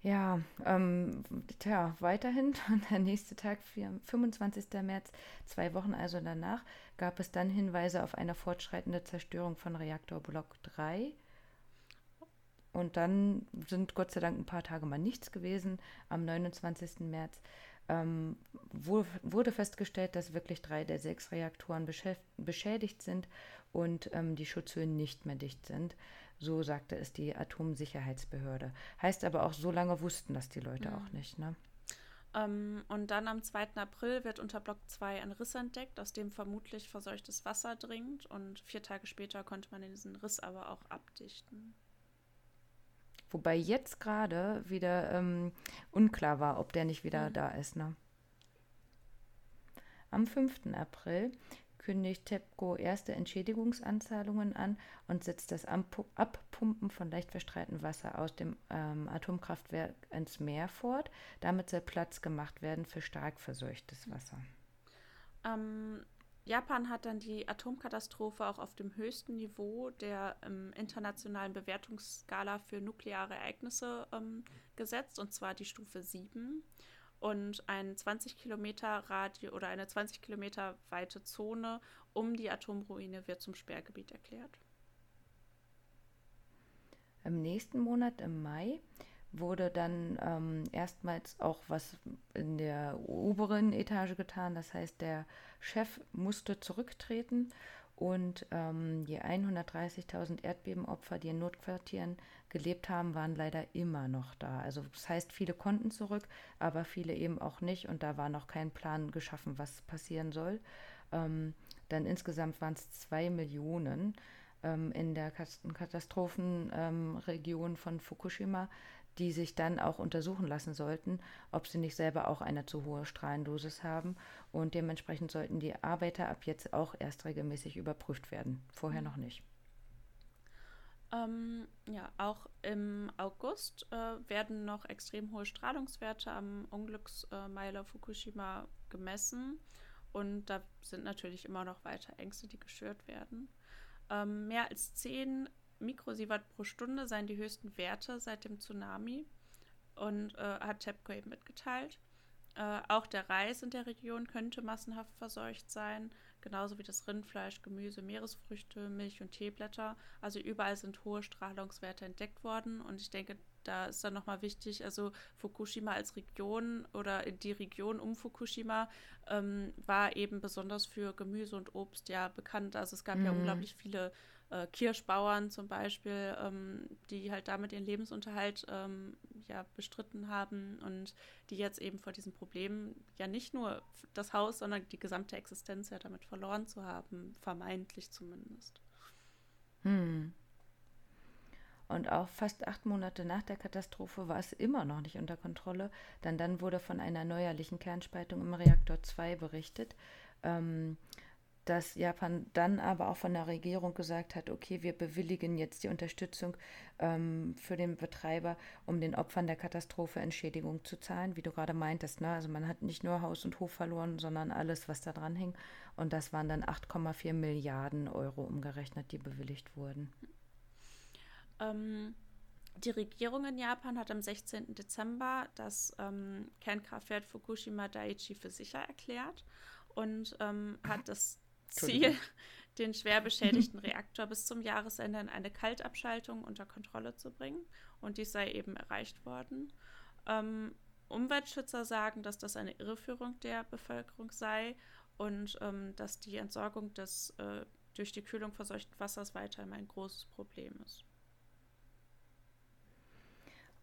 Ja, ähm, tja, weiterhin, der nächste Tag, 25. März, zwei Wochen also danach, gab es dann Hinweise auf eine fortschreitende Zerstörung von Reaktorblock 3. Und dann sind Gott sei Dank ein paar Tage mal nichts gewesen. Am 29. März ähm, wurde festgestellt, dass wirklich drei der sechs Reaktoren beschädigt sind und ähm, die Schutzhöhen nicht mehr dicht sind. So sagte es die Atomsicherheitsbehörde. Heißt aber auch, so lange wussten das die Leute
Mhm.
auch nicht. Ne?
Ähm, und dann am 2. April wird unter Block 2 ein Riss entdeckt, aus dem vermutlich verseuchtes Wasser dringt. Und vier Tage später konnte man diesen Riss aber auch abdichten.
Wobei jetzt gerade wieder ähm, unklar war, ob der nicht wieder
Mhm.
da ist. Ne? Am 5. April kündigt TEPCO erste Entschädigungsanzahlungen an und setzt das Abpumpen von leicht verstrahletem Wasser aus dem ähm, Atomkraftwerk ins Meer fort. Damit soll Platz gemacht werden für stark verseuchtes Wasser.
Ähm, Japan hat dann die Atomkatastrophe auch auf dem höchsten Niveau der ähm, internationalen Bewertungsskala für nukleare Ereignisse ähm, gesetzt, und zwar die Stufe 7. Und ein 20 Kilometer Radio oder eine 20 Kilometer weite Zone um die Atomruine wird zum Sperrgebiet erklärt.
Im nächsten Monat, im Mai, wurde dann ähm, erstmals auch was in der oberen Etage getan. Das heißt, der Chef musste zurücktreten und ähm, die 130.000 Erdbebenopfer, die in Notquartieren gelebt haben, waren leider immer noch da. Also das heißt, viele konnten zurück, aber viele eben auch nicht und da war noch kein Plan geschaffen, was passieren soll. Ähm, dann insgesamt waren es zwei Millionen ähm, in der Katastrophenregion ähm, von Fukushima, die sich dann auch untersuchen lassen sollten, ob sie nicht selber auch eine zu hohe Strahlendosis haben. Und dementsprechend sollten die Arbeiter ab jetzt auch erst regelmäßig überprüft werden. Vorher noch nicht.
Ähm, ja, auch im August äh, werden noch extrem hohe Strahlungswerte am Unglücksmeiler Fukushima gemessen. Und da sind natürlich immer noch weiter Ängste, die geschürt werden. Ähm, mehr als 10 Mikrosievert pro Stunde seien die höchsten Werte seit dem Tsunami und äh, hat TEPCO eben mitgeteilt. Äh, auch der Reis in der Region könnte massenhaft verseucht sein, genauso wie das Rindfleisch, Gemüse, Meeresfrüchte, Milch und Teeblätter. Also überall sind hohe Strahlungswerte entdeckt worden und ich denke, da ist dann nochmal wichtig, also Fukushima als Region oder die Region um Fukushima ähm, war eben besonders für Gemüse und Obst ja bekannt. Also es gab ja
Mhm.
unglaublich viele äh, Kirschbauern zum Beispiel, ähm, die halt damit ihren Lebensunterhalt ähm, ja bestritten haben und die jetzt eben vor diesem Problem ja nicht nur das Haus, sondern die gesamte Existenz ja damit verloren zu haben, vermeintlich zumindest.
Hm. Und auch fast acht Monate nach der Katastrophe war es immer noch nicht unter Kontrolle, denn dann wurde von einer neuerlichen Kernspaltung im Reaktor 2 berichtet, ähm, dass Japan dann aber auch von der Regierung gesagt hat, okay, wir bewilligen jetzt die Unterstützung ähm, für den Betreiber, um den Opfern der Katastrophe Entschädigung zu zahlen, wie du gerade meintest. Ne? Also man hat nicht nur Haus und Hof verloren, sondern alles, was da dran hing. Und das waren dann 8,4 Milliarden Euro umgerechnet, die bewilligt wurden.
Ähm, die Regierung in Japan hat am 16. Dezember das ähm, Kernkraftwerk Fukushima Daiichi für sicher erklärt und ähm, hat das Ziel, den schwer beschädigten Reaktor bis zum Jahresende in eine Kaltabschaltung unter Kontrolle zu bringen. Und dies sei eben erreicht worden. Ähm, Umweltschützer sagen, dass das eine Irreführung der Bevölkerung sei und ähm, dass die Entsorgung des äh, durch die Kühlung verseuchten Wassers weiterhin ein großes Problem ist.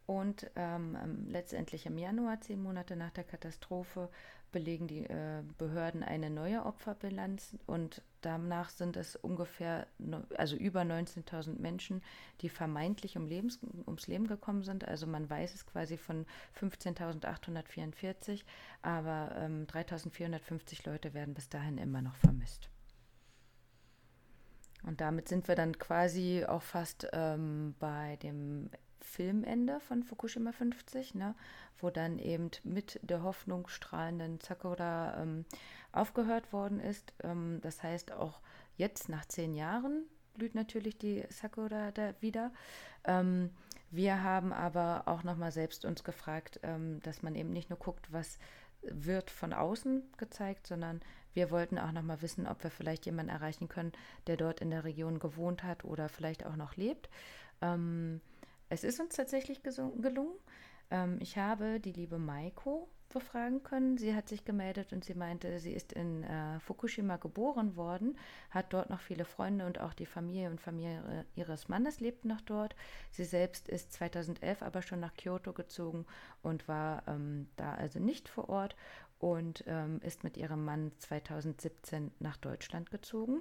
Und ähm, letztendlich im Januar, zehn Monate nach der Katastrophe, belegen die äh, Behörden eine neue Opferbilanz und danach sind es ungefähr, also über 19.000 Menschen, die vermeintlich um Lebens, ums Leben gekommen sind. Also man weiß es quasi von 15.844, aber ähm, 3.450 Leute werden bis dahin immer noch vermisst. Und damit sind wir dann quasi auch fast ähm, bei dem Filmende von Fukushima 50, ne, wo dann eben mit der Hoffnung strahlenden Sakura ähm, aufgehört worden ist. Ähm, das heißt, auch jetzt nach zehn Jahren blüht natürlich die Sakura da wieder. Ähm, wir haben aber auch nochmal selbst uns gefragt, ähm, dass man eben nicht nur guckt, was wird von außen gezeigt, sondern wir wollten auch nochmal wissen, ob wir vielleicht jemanden erreichen können, der dort in der Region gewohnt hat oder vielleicht auch noch lebt. Ähm, es ist uns tatsächlich gelungen. Ähm, ich habe die liebe Maiko befragen können. Sie hat sich gemeldet und sie meinte, sie ist in äh, Fukushima geboren worden, hat dort noch viele Freunde und auch die Familie und Familie ihres Mannes lebt noch dort. Sie selbst ist 2011 aber schon nach Kyoto gezogen und war ähm, da also nicht vor Ort und ähm, ist mit ihrem Mann 2017 nach Deutschland gezogen.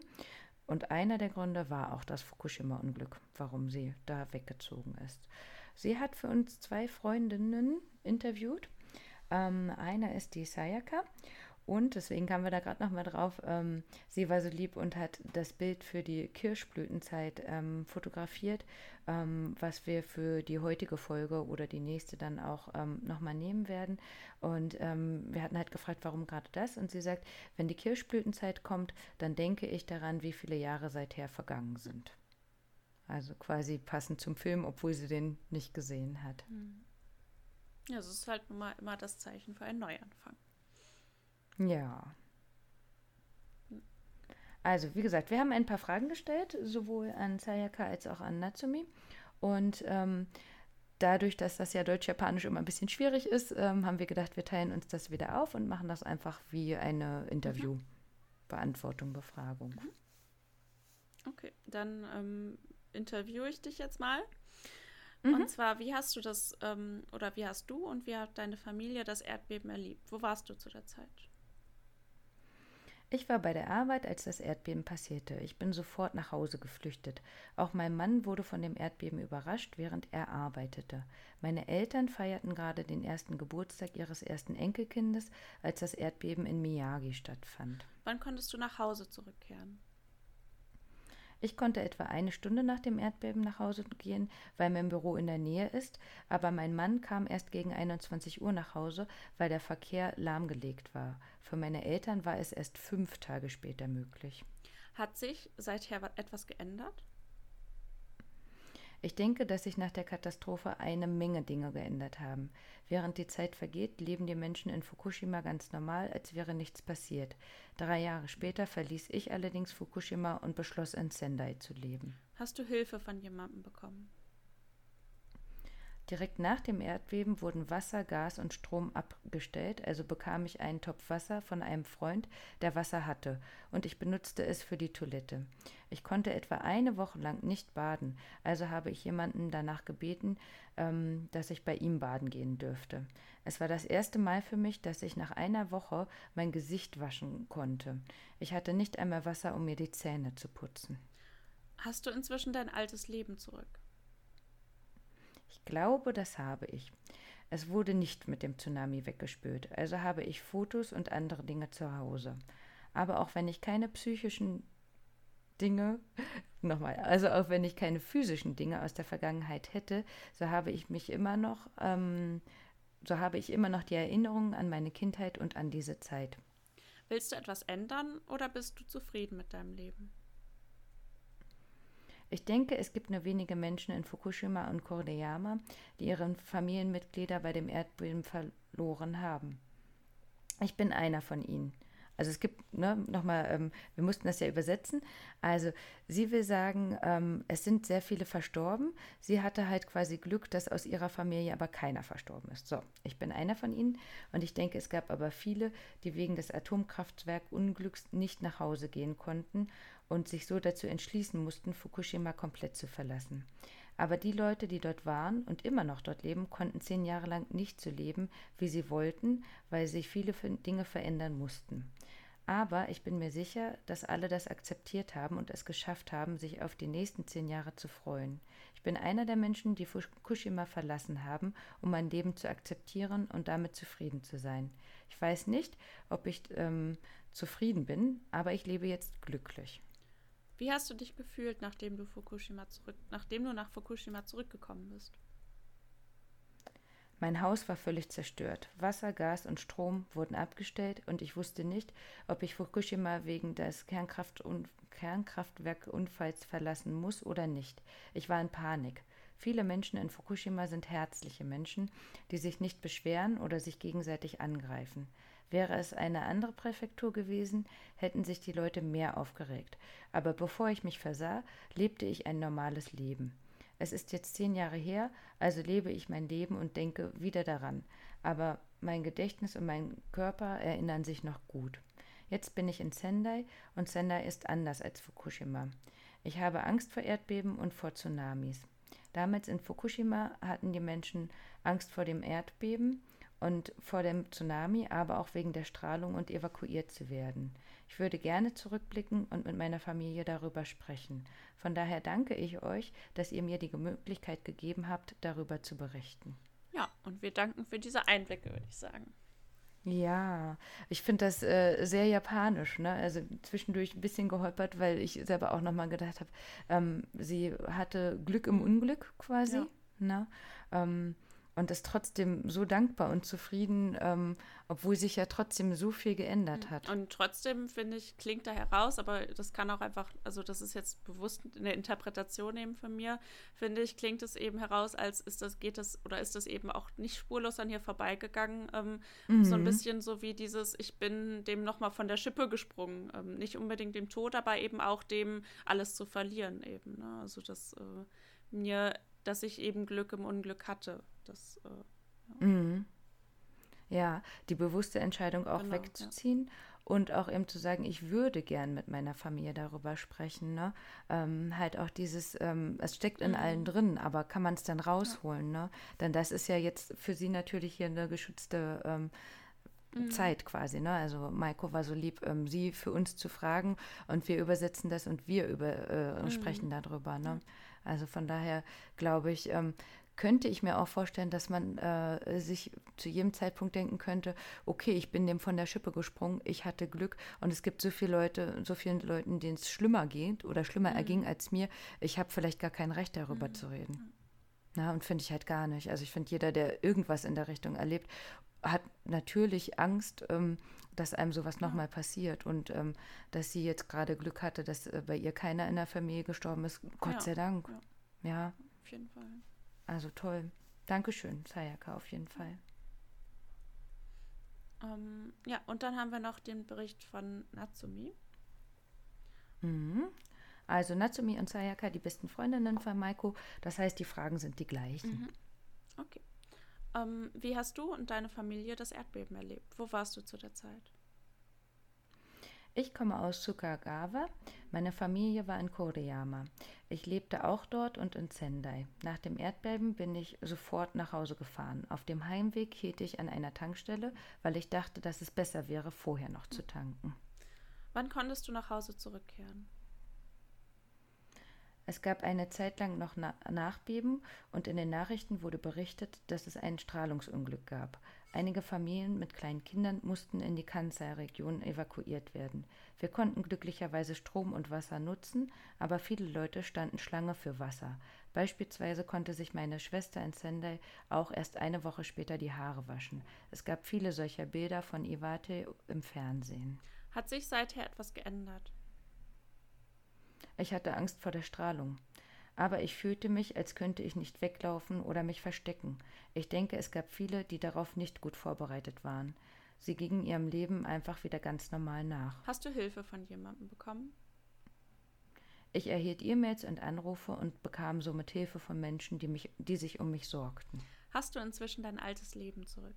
Und einer der Gründe war auch das Fukushima-Unglück, warum sie da weggezogen ist. Sie hat für uns zwei Freundinnen interviewt. Ähm, eine ist die Sayaka und deswegen kamen wir da gerade nochmal drauf. Ähm, sie war so lieb und hat das Bild für die Kirschblütenzeit ähm, fotografiert, ähm, was wir für die heutige Folge oder die nächste dann auch ähm, nochmal nehmen werden. Und ähm, wir hatten halt gefragt, warum gerade das? Und sie sagt, wenn die Kirschblütenzeit kommt, dann denke ich daran, wie viele Jahre seither vergangen sind. Also quasi passend zum Film, obwohl sie den nicht gesehen hat.
Hm. Ja, es ist halt immer, immer das Zeichen für einen Neuanfang.
Ja. Also, wie gesagt, wir haben ein paar Fragen gestellt, sowohl an Sayaka als auch an Natsumi. Und ähm, dadurch, dass das ja Deutsch-Japanisch immer ein bisschen schwierig ist, ähm, haben wir gedacht, wir teilen uns das wieder auf und machen das einfach wie eine Interview-Beantwortung, Befragung. Mhm.
Okay, dann ähm, interviewe ich dich jetzt mal. Mhm. Und zwar, wie hast du das, ähm, oder wie hast du und wie hat deine Familie das Erdbeben erlebt? Wo warst du zu der Zeit?
Ich war bei der Arbeit, als das Erdbeben passierte. Ich bin sofort nach Hause geflüchtet. Auch mein Mann wurde von dem Erdbeben überrascht, während er arbeitete. Meine Eltern feierten gerade den ersten Geburtstag ihres ersten Enkelkindes, als das Erdbeben in Miyagi stattfand.
Wann konntest du nach Hause zurückkehren?
Ich konnte etwa eine Stunde nach dem Erdbeben nach Hause gehen, weil mein Büro in der Nähe ist, aber mein Mann kam erst gegen 21 Uhr nach Hause, weil der Verkehr lahmgelegt war. Für meine Eltern war es erst fünf Tage später möglich.
Hat sich seither etwas geändert?
Ich denke, dass sich nach der Katastrophe eine Menge Dinge geändert haben. Während die Zeit vergeht, leben die Menschen in Fukushima ganz normal, als wäre nichts passiert. Drei Jahre später verließ ich allerdings Fukushima und beschloss, in Sendai zu leben.
Hast du Hilfe von jemandem bekommen?
Direkt nach dem Erdbeben wurden Wasser, Gas und Strom abgestellt, also bekam ich einen Topf Wasser von einem Freund, der Wasser hatte, und ich benutzte es für die Toilette. Ich konnte etwa eine Woche lang nicht baden, also habe ich jemanden danach gebeten, ähm, dass ich bei ihm baden gehen dürfte. Es war das erste Mal für mich, dass ich nach einer Woche mein Gesicht waschen konnte. Ich hatte nicht einmal Wasser, um mir die Zähne zu putzen.
Hast du inzwischen dein altes Leben zurück?
Glaube, das habe ich. Es wurde nicht mit dem Tsunami weggespült, also habe ich Fotos und andere Dinge zu Hause. Aber auch wenn ich keine psychischen Dinge, nochmal, also auch wenn ich keine physischen Dinge aus der Vergangenheit hätte, so habe ich mich immer noch, ähm, so habe ich immer noch die Erinnerungen an meine Kindheit und an diese Zeit.
Willst du etwas ändern oder bist du zufrieden mit deinem Leben?
Ich denke, es gibt nur wenige Menschen in Fukushima und Koreyama, die ihre Familienmitglieder bei dem Erdbeben verloren haben. Ich bin einer von ihnen. Also es gibt, ne, nochmal, ähm, wir mussten das ja übersetzen. Also sie will sagen, ähm, es sind sehr viele verstorben. Sie hatte halt quasi Glück, dass aus ihrer Familie aber keiner verstorben ist. So, ich bin einer von ihnen und ich denke, es gab aber viele, die wegen des Atomkraftwerkunglücks nicht nach Hause gehen konnten und sich so dazu entschließen mussten, Fukushima komplett zu verlassen. Aber die Leute, die dort waren und immer noch dort leben, konnten zehn Jahre lang nicht so leben, wie sie wollten, weil sich viele Dinge verändern mussten. Aber ich bin mir sicher, dass alle das akzeptiert haben und es geschafft haben, sich auf die nächsten zehn Jahre zu freuen. Ich bin einer der Menschen, die Fukushima verlassen haben, um mein Leben zu akzeptieren und damit zufrieden zu sein. Ich weiß nicht, ob ich ähm, zufrieden bin, aber ich lebe jetzt glücklich.
Wie hast du dich gefühlt, nachdem du Fukushima zurück, nachdem du nach Fukushima zurückgekommen bist?
Mein Haus war völlig zerstört. Wasser, Gas und Strom wurden abgestellt und ich wusste nicht, ob ich Fukushima wegen des Kernkraft Kernkraftwerkunfalls verlassen muss oder nicht. Ich war in Panik. Viele Menschen in Fukushima sind herzliche Menschen, die sich nicht beschweren oder sich gegenseitig angreifen. Wäre es eine andere Präfektur gewesen, hätten sich die Leute mehr aufgeregt. Aber bevor ich mich versah, lebte ich ein normales Leben. Es ist jetzt zehn Jahre her, also lebe ich mein Leben und denke wieder daran. Aber mein Gedächtnis und mein Körper erinnern sich noch gut. Jetzt bin ich in Sendai und Sendai ist anders als Fukushima. Ich habe Angst vor Erdbeben und vor Tsunamis. Damals in Fukushima hatten die Menschen Angst vor dem Erdbeben und vor dem Tsunami, aber auch wegen der Strahlung und evakuiert zu werden. Ich würde gerne zurückblicken und mit meiner Familie darüber sprechen. Von daher danke ich euch, dass ihr mir die Möglichkeit gegeben habt, darüber zu berichten.
Ja, und wir danken für diese Einblicke, würde ich sagen.
Ja, ich finde das äh, sehr japanisch, ne? Also zwischendurch ein bisschen geholpert, weil ich selber auch nochmal gedacht habe, ähm, sie hatte Glück im Unglück quasi, ja. ne? Ähm, und ist trotzdem so dankbar und zufrieden, ähm, obwohl sich ja trotzdem so viel geändert hat.
Und trotzdem, finde ich, klingt da heraus, aber das kann auch einfach, also das ist jetzt bewusst eine Interpretation eben von mir, finde ich, klingt es eben heraus, als ist das, geht das, oder ist das eben auch nicht spurlos an hier vorbeigegangen. Ähm, mhm. So ein bisschen so wie dieses, ich bin dem nochmal von der Schippe gesprungen. Ähm, nicht unbedingt dem Tod, aber eben auch dem, alles zu verlieren eben. Ne? Also das äh, mir, dass ich eben Glück im Unglück hatte. Das, äh,
ja. Mhm. ja. die bewusste Entscheidung auch genau, wegzuziehen. Ja. Und auch eben zu sagen, ich würde gern mit meiner Familie darüber sprechen. Ne? Ähm, halt auch dieses, ähm, es steckt in mhm. allen drin, aber kann man es dann rausholen? Ja. Ne? Denn das ist ja jetzt für sie natürlich hier eine geschützte ähm, mhm. Zeit quasi. Ne? Also Maiko war so lieb, ähm, sie für uns zu fragen und wir übersetzen das und wir über, äh, mhm. sprechen darüber. Ne? Also von daher glaube ich, ähm, könnte ich mir auch vorstellen, dass man äh, sich zu jedem Zeitpunkt denken könnte, okay, ich bin dem von der Schippe gesprungen, ich hatte Glück und es gibt so viele Leute, so vielen Leuten, denen es schlimmer geht oder schlimmer mhm. erging als mir, ich habe vielleicht gar kein Recht darüber mhm. zu reden. Na, und finde ich halt gar nicht. Also ich finde, jeder, der irgendwas in der Richtung erlebt, hat natürlich Angst, ähm, dass einem sowas nochmal passiert und ähm, dass sie jetzt gerade Glück hatte, dass äh, bei ihr keiner in der Familie gestorben ist. Gott ja. sei Dank. Ja. ja.
Auf jeden Fall.
Also toll. Dankeschön, Sayaka, auf jeden Fall.
Ähm, ja, und dann haben wir noch den Bericht von Natsumi.
Mhm. Also Natsumi und Sayaka, die besten Freundinnen von Maiko. Das heißt, die Fragen sind die gleichen. Mhm.
Okay. Ähm, wie hast du und deine Familie das Erdbeben erlebt? Wo warst du zu der Zeit?
Ich komme aus Tsukagawa. Meine Familie war in Koreyama. Ich lebte auch dort und in Sendai. Nach dem Erdbeben bin ich sofort nach Hause gefahren. Auf dem Heimweg hielt ich an einer Tankstelle, weil ich dachte, dass es besser wäre, vorher noch zu tanken.
Wann konntest du nach Hause zurückkehren?
Es gab eine Zeit lang noch Na Nachbeben und in den Nachrichten wurde berichtet, dass es ein Strahlungsunglück gab. Einige Familien mit kleinen Kindern mussten in die Kansai-Region evakuiert werden. Wir konnten glücklicherweise Strom und Wasser nutzen, aber viele Leute standen Schlange für Wasser. Beispielsweise konnte sich meine Schwester in Sendai auch erst eine Woche später die Haare waschen. Es gab viele solcher Bilder von Iwate im Fernsehen.
Hat sich seither etwas geändert?
Ich hatte Angst vor der Strahlung aber ich fühlte mich, als könnte ich nicht weglaufen oder mich verstecken. Ich denke, es gab viele, die darauf nicht gut vorbereitet waren. Sie gingen ihrem Leben einfach wieder ganz normal nach.
Hast du Hilfe von jemandem bekommen?
Ich erhielt E-Mails und Anrufe und bekam somit Hilfe von Menschen, die, mich, die sich um mich sorgten.
Hast du inzwischen dein altes Leben zurück?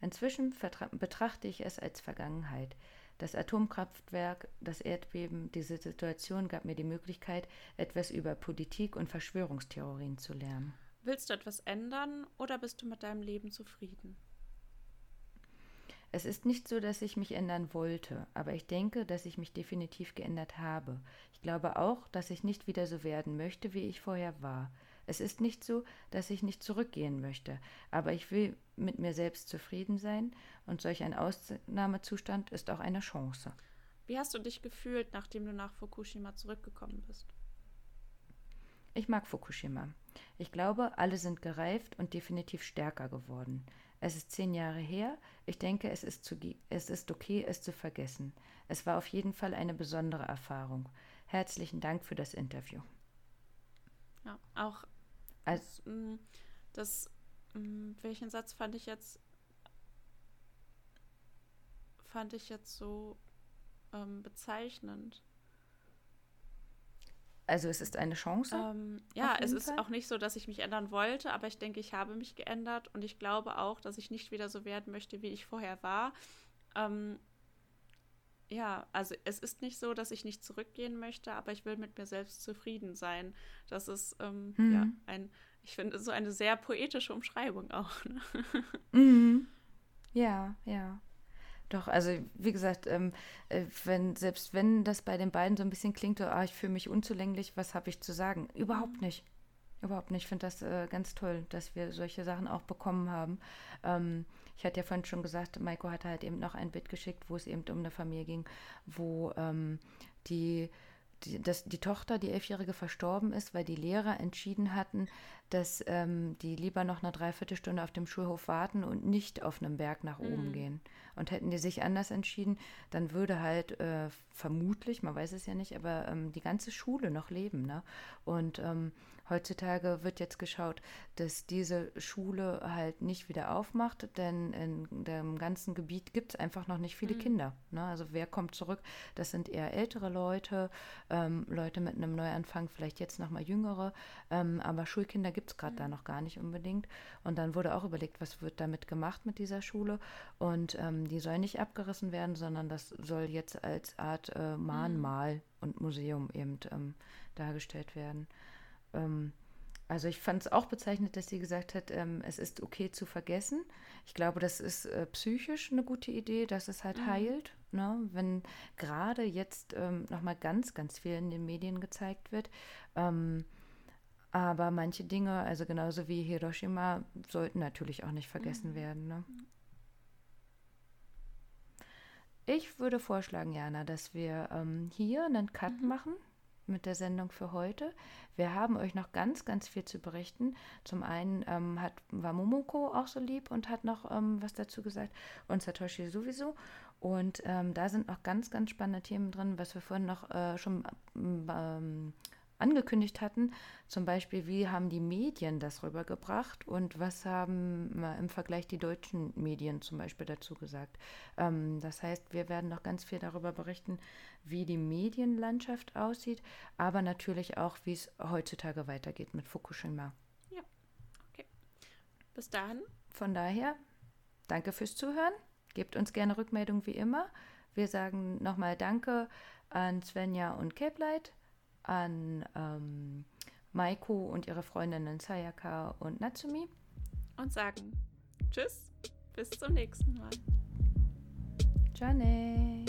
Inzwischen betrachte ich es als Vergangenheit. Das Atomkraftwerk, das Erdbeben, diese Situation gab mir die Möglichkeit, etwas über Politik und Verschwörungstheorien zu lernen.
Willst du etwas ändern oder bist du mit deinem Leben zufrieden?
Es ist nicht so, dass ich mich ändern wollte, aber ich denke, dass ich mich definitiv geändert habe. Ich glaube auch, dass ich nicht wieder so werden möchte, wie ich vorher war. Es ist nicht so, dass ich nicht zurückgehen möchte, aber ich will mit mir selbst zufrieden sein und solch ein Ausnahmezustand ist auch eine Chance.
Wie hast du dich gefühlt, nachdem du nach Fukushima zurückgekommen bist?
Ich mag Fukushima. Ich glaube, alle sind gereift und definitiv stärker geworden. Es ist zehn Jahre her. Ich denke, es ist, zu, es ist okay, es zu vergessen. Es war auf jeden Fall eine besondere Erfahrung. Herzlichen Dank für das Interview.
Ja, auch als, mm, das, mm, welchen Satz fand ich jetzt, fand ich jetzt so ähm, bezeichnend?
Also es ist eine Chance.
Ähm, ja, es ist
Fall.
auch nicht so, dass ich mich ändern wollte, aber ich denke, ich habe mich geändert und ich glaube auch, dass ich nicht wieder so werden möchte, wie ich vorher war. Ähm, ja, also es ist nicht so, dass ich nicht zurückgehen möchte, aber ich will mit mir selbst zufrieden sein. Das ist ähm,
Mhm.
ja ein, ich finde, so eine sehr poetische Umschreibung auch. Ne?
Mhm. Ja, ja. Doch, also wie gesagt, ähm, äh, wenn, selbst wenn das bei den beiden so ein bisschen klingt, so, ah, ich fühle mich unzulänglich, was habe ich zu sagen? Überhaupt nicht. Überhaupt nicht. Ich finde das äh, ganz toll, dass wir solche Sachen auch bekommen haben. Ähm, ich hatte ja vorhin schon gesagt, Maiko hatte halt eben noch ein Bild geschickt, wo es eben um eine Familie ging, wo ähm, die, die, dass die Tochter, die Elfjährige, verstorben ist, weil die Lehrer entschieden hatten, dass ähm, die lieber noch eine Dreiviertelstunde auf dem Schulhof warten und nicht auf einem Berg nach oben
Mhm.
gehen. Und hätten die sich anders entschieden, dann würde halt äh, vermutlich, man weiß es ja nicht, aber ähm, die ganze Schule noch leben. Ne? Und ähm, heutzutage wird jetzt geschaut, dass diese Schule halt nicht wieder aufmacht, denn in dem ganzen Gebiet gibt es einfach noch nicht viele
Mhm.
Kinder. Ne? Also wer kommt zurück? Das sind eher ältere Leute, ähm, Leute mit einem Neuanfang, vielleicht jetzt noch mal jüngere, ähm, aber Schulkinder gibt es gerade da noch gar nicht unbedingt. Und dann wurde auch überlegt, was wird damit gemacht mit dieser Schule. Und ähm, die soll nicht abgerissen werden, sondern das soll jetzt als Art äh, Mahnmal und Museum eben ähm, dargestellt werden. Ähm, also ich fand es auch bezeichnend, dass sie gesagt hat, ähm, es ist okay zu vergessen. Ich glaube, das ist äh, psychisch eine gute Idee, dass es halt
Mhm.
heilt. Ne? Wenn gerade jetzt ähm, nochmal ganz, ganz viel in den Medien gezeigt wird. Ähm, aber manche Dinge, also genauso wie Hiroshima, sollten natürlich auch nicht vergessen
Mhm.
werden. Ne? Ich würde vorschlagen, Jana, dass wir ähm, hier einen Cut
Mhm.
machen mit der Sendung für heute. Wir haben euch noch ganz, ganz viel zu berichten. Zum einen ähm, hat, war Momoko auch so lieb und hat noch ähm, was dazu gesagt und Satoshi sowieso. Und ähm, da sind noch ganz, ganz spannende Themen drin, was wir vorhin noch äh, schon ähm, angekündigt hatten. Zum Beispiel, wie haben die Medien das rübergebracht und was haben äh, im Vergleich die deutschen Medien zum Beispiel dazu gesagt. Ähm, das heißt, wir werden noch ganz viel darüber berichten, wie die Medienlandschaft aussieht, aber natürlich auch, wie es heutzutage weitergeht mit Fukushima.
Bis dahin,
Von daher, danke fürs Zuhören. Gebt uns gerne Rückmeldung wie immer. Wir sagen nochmal Danke an Svenja und Cape Light, an ähm, Maiko und ihre Freundinnen Sayaka und Natsumi.
und sagen Tschüss, bis zum nächsten Mal.
Jane.